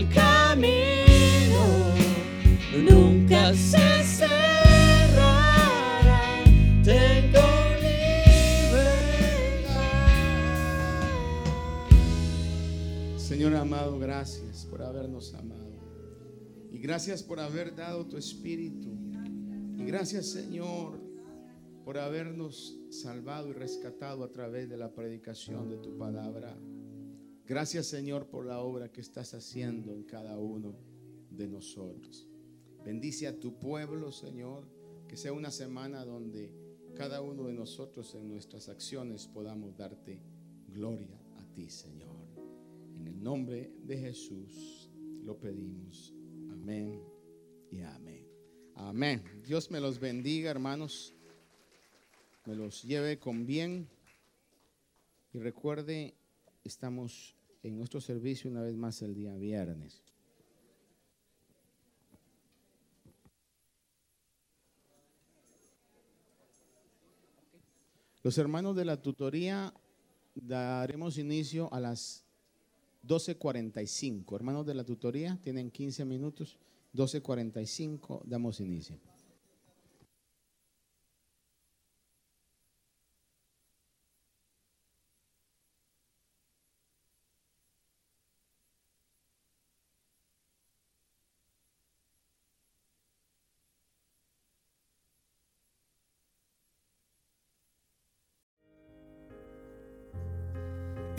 el camino, nunca se cerrará. Tengo libertad. Señor amado, gracias por habernos amado. Y gracias por haber dado tu espíritu. Y gracias, Señor, por habernos salvado y rescatado a través de la predicación de tu palabra. Gracias, Señor, por la obra que estás haciendo en cada uno de nosotros. Bendice a tu pueblo, Señor, que sea una semana donde cada uno de nosotros en nuestras acciones podamos darte gloria a ti, Señor. En el nombre de Jesús lo pedimos. Amén y amén. Amén. Dios me los bendiga, hermanos. Me los lleve con bien. Y recuerde, estamos en nuestro servicio una vez más el día viernes. Los hermanos de la tutoría daremos inicio a las 12.45. Hermanos de la tutoría, tienen 15 minutos. 12.45, damos inicio.